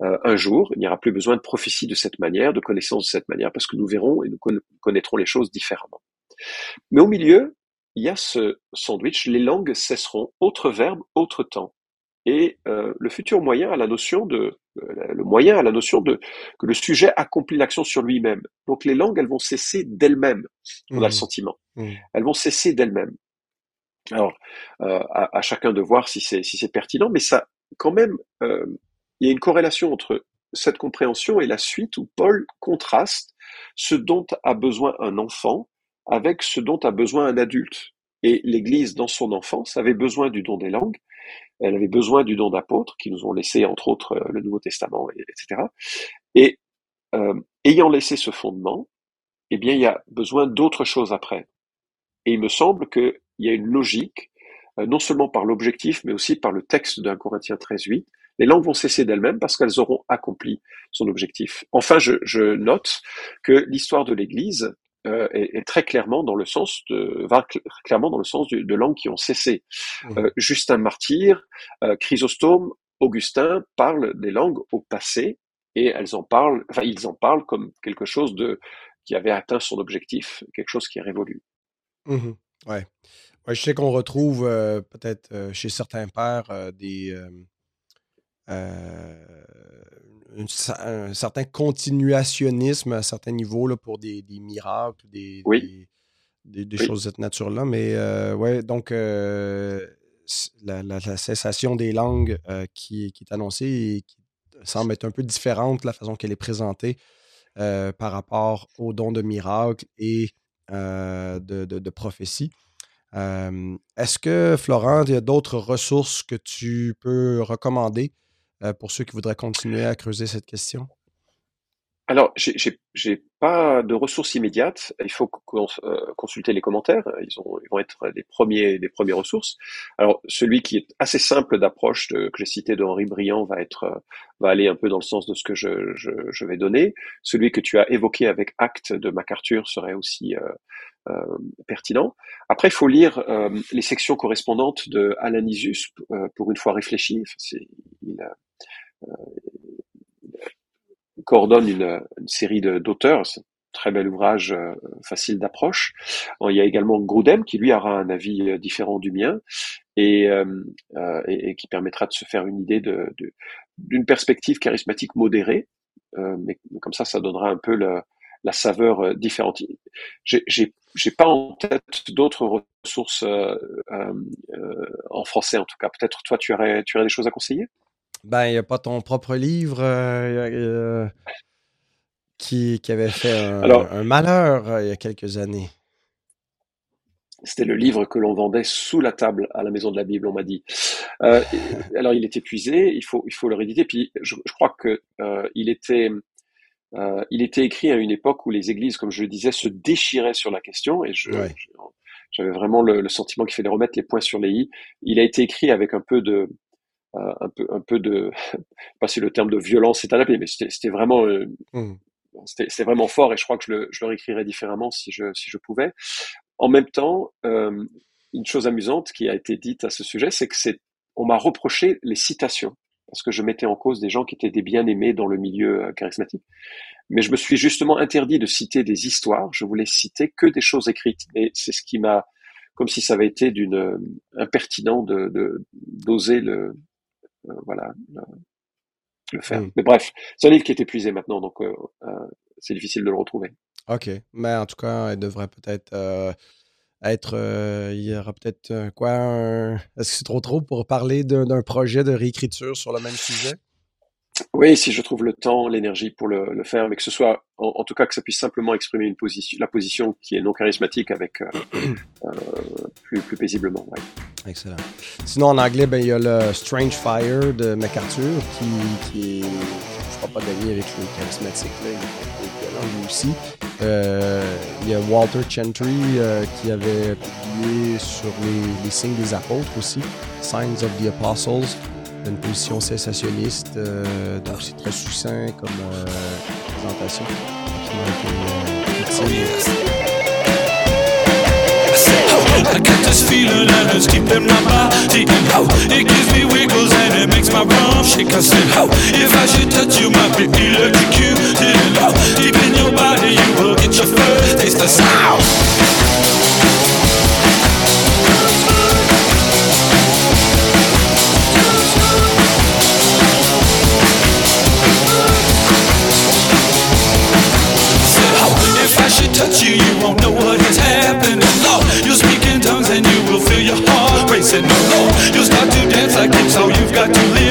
Euh, un jour, il n'y aura plus besoin de prophétie de cette manière, de connaissance de cette manière, parce que nous verrons et nous connaîtrons les choses différemment. Mais au milieu, il y a ce sandwich, les langues cesseront, autre verbe, autre temps. Et euh, le futur moyen a la notion de, euh, le moyen a la notion de que le sujet accomplit l'action sur lui-même. Donc les langues, elles vont cesser d'elles-mêmes. On a le mmh. sentiment. Mmh. Elles vont cesser d'elles-mêmes. Alors, euh, à, à, chacun de voir si c'est si c'est pertinent, mais ça, quand même, euh, il y a une corrélation entre cette compréhension et la suite où Paul contraste ce dont a besoin un enfant avec ce dont a besoin un adulte. Et l'Église, dans son enfance, avait besoin du don des langues, elle avait besoin du don d'apôtres, qui nous ont laissé, entre autres, le Nouveau Testament, etc. Et euh, ayant laissé ce fondement, eh bien, il y a besoin d'autres choses après. Et il me semble qu'il y a une logique, euh, non seulement par l'objectif, mais aussi par le texte d'un Corinthiens 13.8. Les langues vont cesser d'elles-mêmes parce qu'elles auront accompli son objectif. Enfin, je note que l'histoire de l'Église euh, est, est, très clairement dans le sens de va clairement dans le sens de, de langues qui ont cessé. Mmh. Euh, Justin Martyr, euh, Chrysostome, Augustin parlent des langues au passé et elles en parlent, enfin ils en parlent comme quelque chose de qui avait atteint son objectif, quelque chose qui est révolu. Mmh ouais. ouais. je sais qu'on retrouve peut-être chez certains pères euh, des un certain continuationnisme à certains niveaux là, pour des, des miracles, des, des, des, choses de cette nature-là. Mais ouais, donc la, la, cessation des langues qui, qui, est annoncée et qui semble être un peu différente la façon qu'elle est présentée par rapport aux dons de miracles et de, de, de, prophétie. Est-ce que, Florent, il y a d'autres ressources que tu peux recommander euh, pour ceux qui voudraient continuer à creuser cette question? Alors, j'ai pas de ressources immédiates. Il faut euh, consulter les commentaires. Ils, ont, ils vont être des premiers, des premières ressources. Alors, celui qui est assez simple d'approche que j'ai cité de Henri Briand va être, va aller un peu dans le sens de ce que je, vais donner. Celui que tu as évoqué avec Acte de MacArthur serait aussi euh, euh, pertinent. Après, il faut lire euh, les sections correspondantes de Alanisus pour une fois réfléchi. Coordonne une, série d'auteurs. C'est un très bel ouvrage, euh, facile d'approche. Il y a également Grudem qui lui aura un avis euh, différent du mien et, euh, qui permettra de se faire une idée d'une perspective charismatique modérée. mais comme ça, ça donnera un peu la saveur différente. J'ai, pas en tête d'autres ressources euh, euh, en français en tout cas. Peut-être toi, tu aurais, tu aurais des choses à conseiller? Ben, il n'y a pas ton propre livre euh, qui, qui, avait fait un, malheur euh, il y a quelques années. C'était le livre que l'on vendait sous la table à la maison de la Bible, on m'a dit. Euh, alors il est épuisé, il faut, il faut le rééditer. Puis je, je crois que euh, il était, euh, il était écrit à une époque où les églises, comme je le disais, se déchiraient sur la question, et je, ouais. j'avais vraiment le, le sentiment qu'il fallait remettre les points sur les i. Il a été écrit avec un peu de, un peu un peu de pas si le terme de violence est adapté mais c'était vraiment euh, mmh. c'était vraiment fort et je crois que je le, je le réécrirais différemment si je si je pouvais en même temps euh, une chose amusante qui a été dite à ce sujet c'est que c'est on m'a reproché les citations parce que je mettais en cause des gens qui étaient des bien-aimés dans le milieu euh, charismatique. Mais je me suis justement interdit de citer des histoires, je voulais citer que des choses écrites. Et c'est ce qui m'a, comme si ça avait été d'une impertinent de d'oser le, euh, voilà, le faire. Mais bref, c'est un livre qui est épuisé maintenant, donc euh, euh, c'est difficile de le retrouver. OK. Mais en tout cas, il devrait peut-être être. il y aura peut-être quoi Est-ce que c'est trop trop pour parler d'un projet de réécriture sur le même sujet? Oui, si je trouve le temps, l'énergie pour le, le, faire, mais que ce soit, en, en, tout cas, que ça puisse simplement exprimer une position, la position qui est non charismatique avec euh, euh, plus, plus paisiblement. Ouais. Excellent. Sinon, en anglais, ben, il y a le Strange Fire de MacArthur qui, qui est fera pas d'amis avec les charismatiques. Là. Il est aussi. Euh, il y a Walter Chantry euh, qui avait publié sur les, les, signes des apôtres aussi, Signs of the Apostles, une position sensationniste, euh, donc c'est très succinct comme euh, présentation. Feeling? It's keeping my body. Oh, It gives me wiggles and it makes my bum shake. I said, oh, if I should touch you might be electrocuted oh, Deep in your body you will get your first taste of sound So you've got to leave.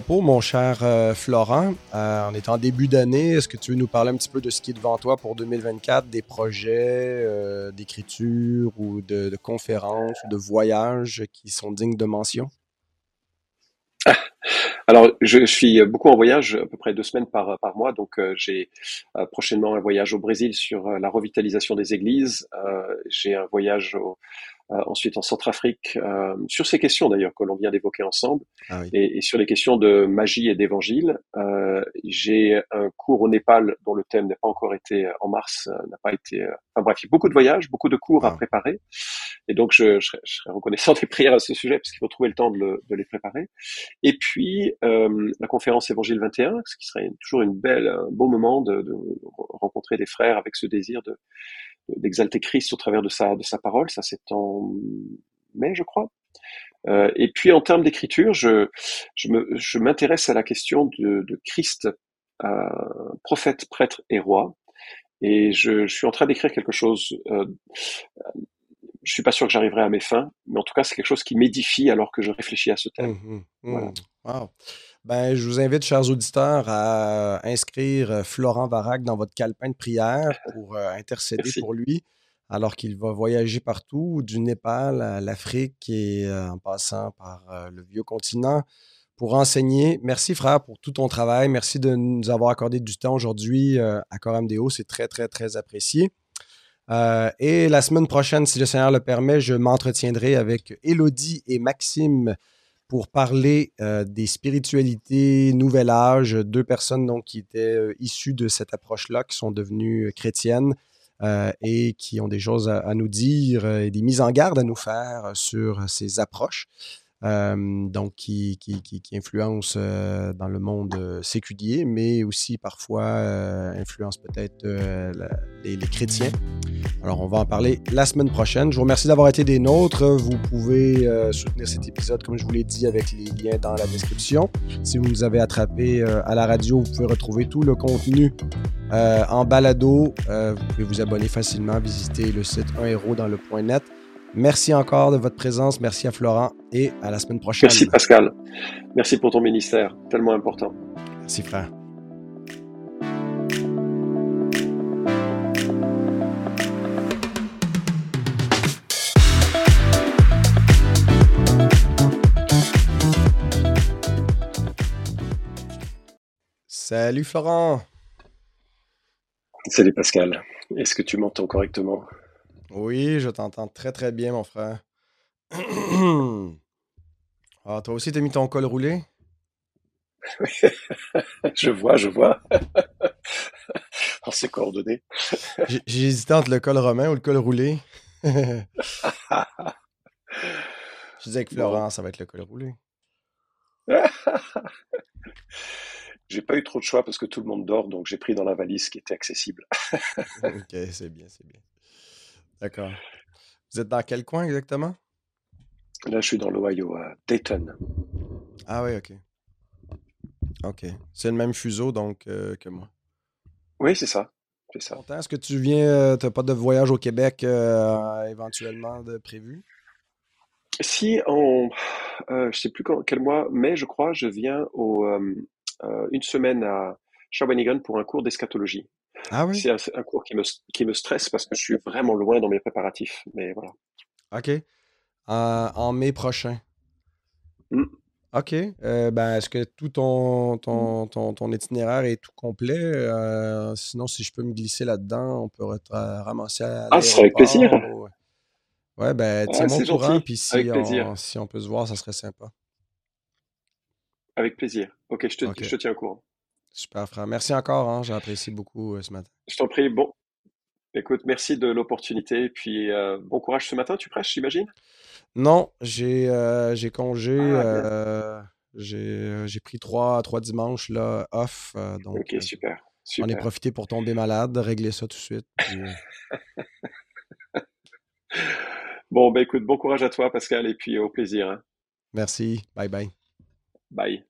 Propos, mon cher euh, Florent, euh, on est en début d'année. Est-ce que tu veux nous parler un petit peu de ce qui est devant toi pour 2024, des projets euh, d'écriture ou de, conférences ou de voyages qui sont dignes de mention? Alors, je suis beaucoup en voyage, à peu près deux semaines par, par mois. Donc, euh, j'ai prochainement un voyage au Brésil sur la revitalisation des églises. j'ai un voyage au, ensuite en Centrafrique, euh, sur ces questions d'ailleurs que l'on vient d'évoquer ensemble, ah oui. et, et, sur les questions de magie et d'évangile. Euh, j'ai un cours au Népal dont le thème n'a pas encore été en mars, n'a pas été. enfin bref, il y a beaucoup de voyages, beaucoup de cours ah. à préparer, et donc je, je, serais, je, serais, reconnaissant des prières à ce sujet parce qu'il faut trouver le temps de, le, de les préparer. Et puis la conférence Évangile 21, ce qui serait toujours une belle, un beau moment de, de rencontrer des frères avec ce désir de d'exalter Christ au travers de sa, de sa parole. Ça, c'est en mai, je crois. Euh, et puis, en termes d'écriture, je, je, me, je m'intéresse à la question de, de Christ, euh, prophète, prêtre et roi. Et je, je suis en train d'écrire quelque chose. Euh, je suis pas sûr que j'arriverai à mes fins, mais en tout cas, c'est quelque chose qui m'édifie alors que je réfléchis à ce thème. Mmh, mmh, voilà. wow. Ben, je vous invite, chers auditeurs, à inscrire euh, Florent Varac dans votre calepin de prière pour euh, intercéder Merci. pour lui, alors qu'il va voyager partout, du Népal à l'Afrique et euh, en passant par euh, le vieux continent pour enseigner. Merci, frère, pour tout ton travail. Merci de nous avoir accordé du temps aujourd'hui euh, à Coram Deo. C'est très, très, très apprécié. et la semaine prochaine, si le Seigneur le permet, je m'entretiendrai avec Élodie et Maxime pour parler euh, des spiritualités Nouvel Âge, deux personnes donc, qui étaient euh, issues de cette approche-là, qui sont devenues chrétiennes euh, et qui ont des choses à nous dire et des mises en garde à nous faire sur ces approches. Donc qui, influence dans le monde séculier, mais aussi parfois influence peut-être les, chrétiens. Alors, on va en parler la semaine prochaine. Je vous remercie d'avoir été des nôtres. Vous pouvez soutenir cet épisode, comme je vous l'ai dit, avec les liens dans la description. Si vous nous avez attrapé à la radio, vous pouvez retrouver tout le contenu en balado. vous pouvez vous abonner facilement, visiter le site 1 héros dans le point net. Merci encore de votre présence. Merci à Florent et à la semaine prochaine. Merci Pascal. Merci pour ton ministère, tellement important. Merci frère. Salut Florent. Salut Pascal. Est-ce que tu m'entends correctement? Oui, je t'entends très très bien, mon frère. ah, toi aussi, t'as mis ton col roulé? je vois, je vois. On s'est coordonné. J'ai hésité entre le col romain ou le col roulé. je disais que Florent, ça va être le col roulé. j'ai pas eu trop de choix parce que tout le monde dort, donc j'ai pris dans la valise qui était accessible. ok, c'est bien, c'est bien. D'accord. Vous êtes dans quel coin exactement? Là, je suis dans l'Ohio, à Dayton. Ah oui, ok. Ok. C'est le même fuseau donc euh, que moi. Oui, c'est ça. C'est ça. Est-ce que tu viens, euh, tu n'as pas de voyage au Québec euh, éventuellement de prévu? Si en, euh, je sais plus quand, quel mois, mai, je crois, je viens au, une semaine à Shawinigan pour un cours d'eschatologie. Ah oui? C'est un, un cours qui me, qui me stresse parce que je suis vraiment loin dans mes préparatifs. Mais voilà. OK. En, en mai prochain. Mm. OK. Euh, ben, est-ce que tout ton, ton, ton, ton itinéraire est tout complet? Euh, sinon, si je peux me glisser là-dedans, on ra- ramasser à Ah, ce serait avec plaisir. ou- Ouais, ben, Ah, tiens-moi c'est au courant, puis si on, si on peut se voir, ça serait sympa. Avec plaisir. Ok, je te, OK. je te tiens au courant. Super, frère. Merci encore, hein, j'ai apprécié beaucoup euh, ce matin. Je t'en prie. Bon, écoute, merci de l'opportunité. Puis euh, bon courage ce matin. Tu prêches, j'imagine? Non, j'ai euh, congé. Ah, j'ai pris trois, trois dimanches là, off. donc, Ok, super. j'en ai Super. profité pour tomber malade, régler ça tout de suite. puis, Bon, bah écoute, bon courage à toi, Pascal, et puis au plaisir. hein. merci. Bye bye. Bye.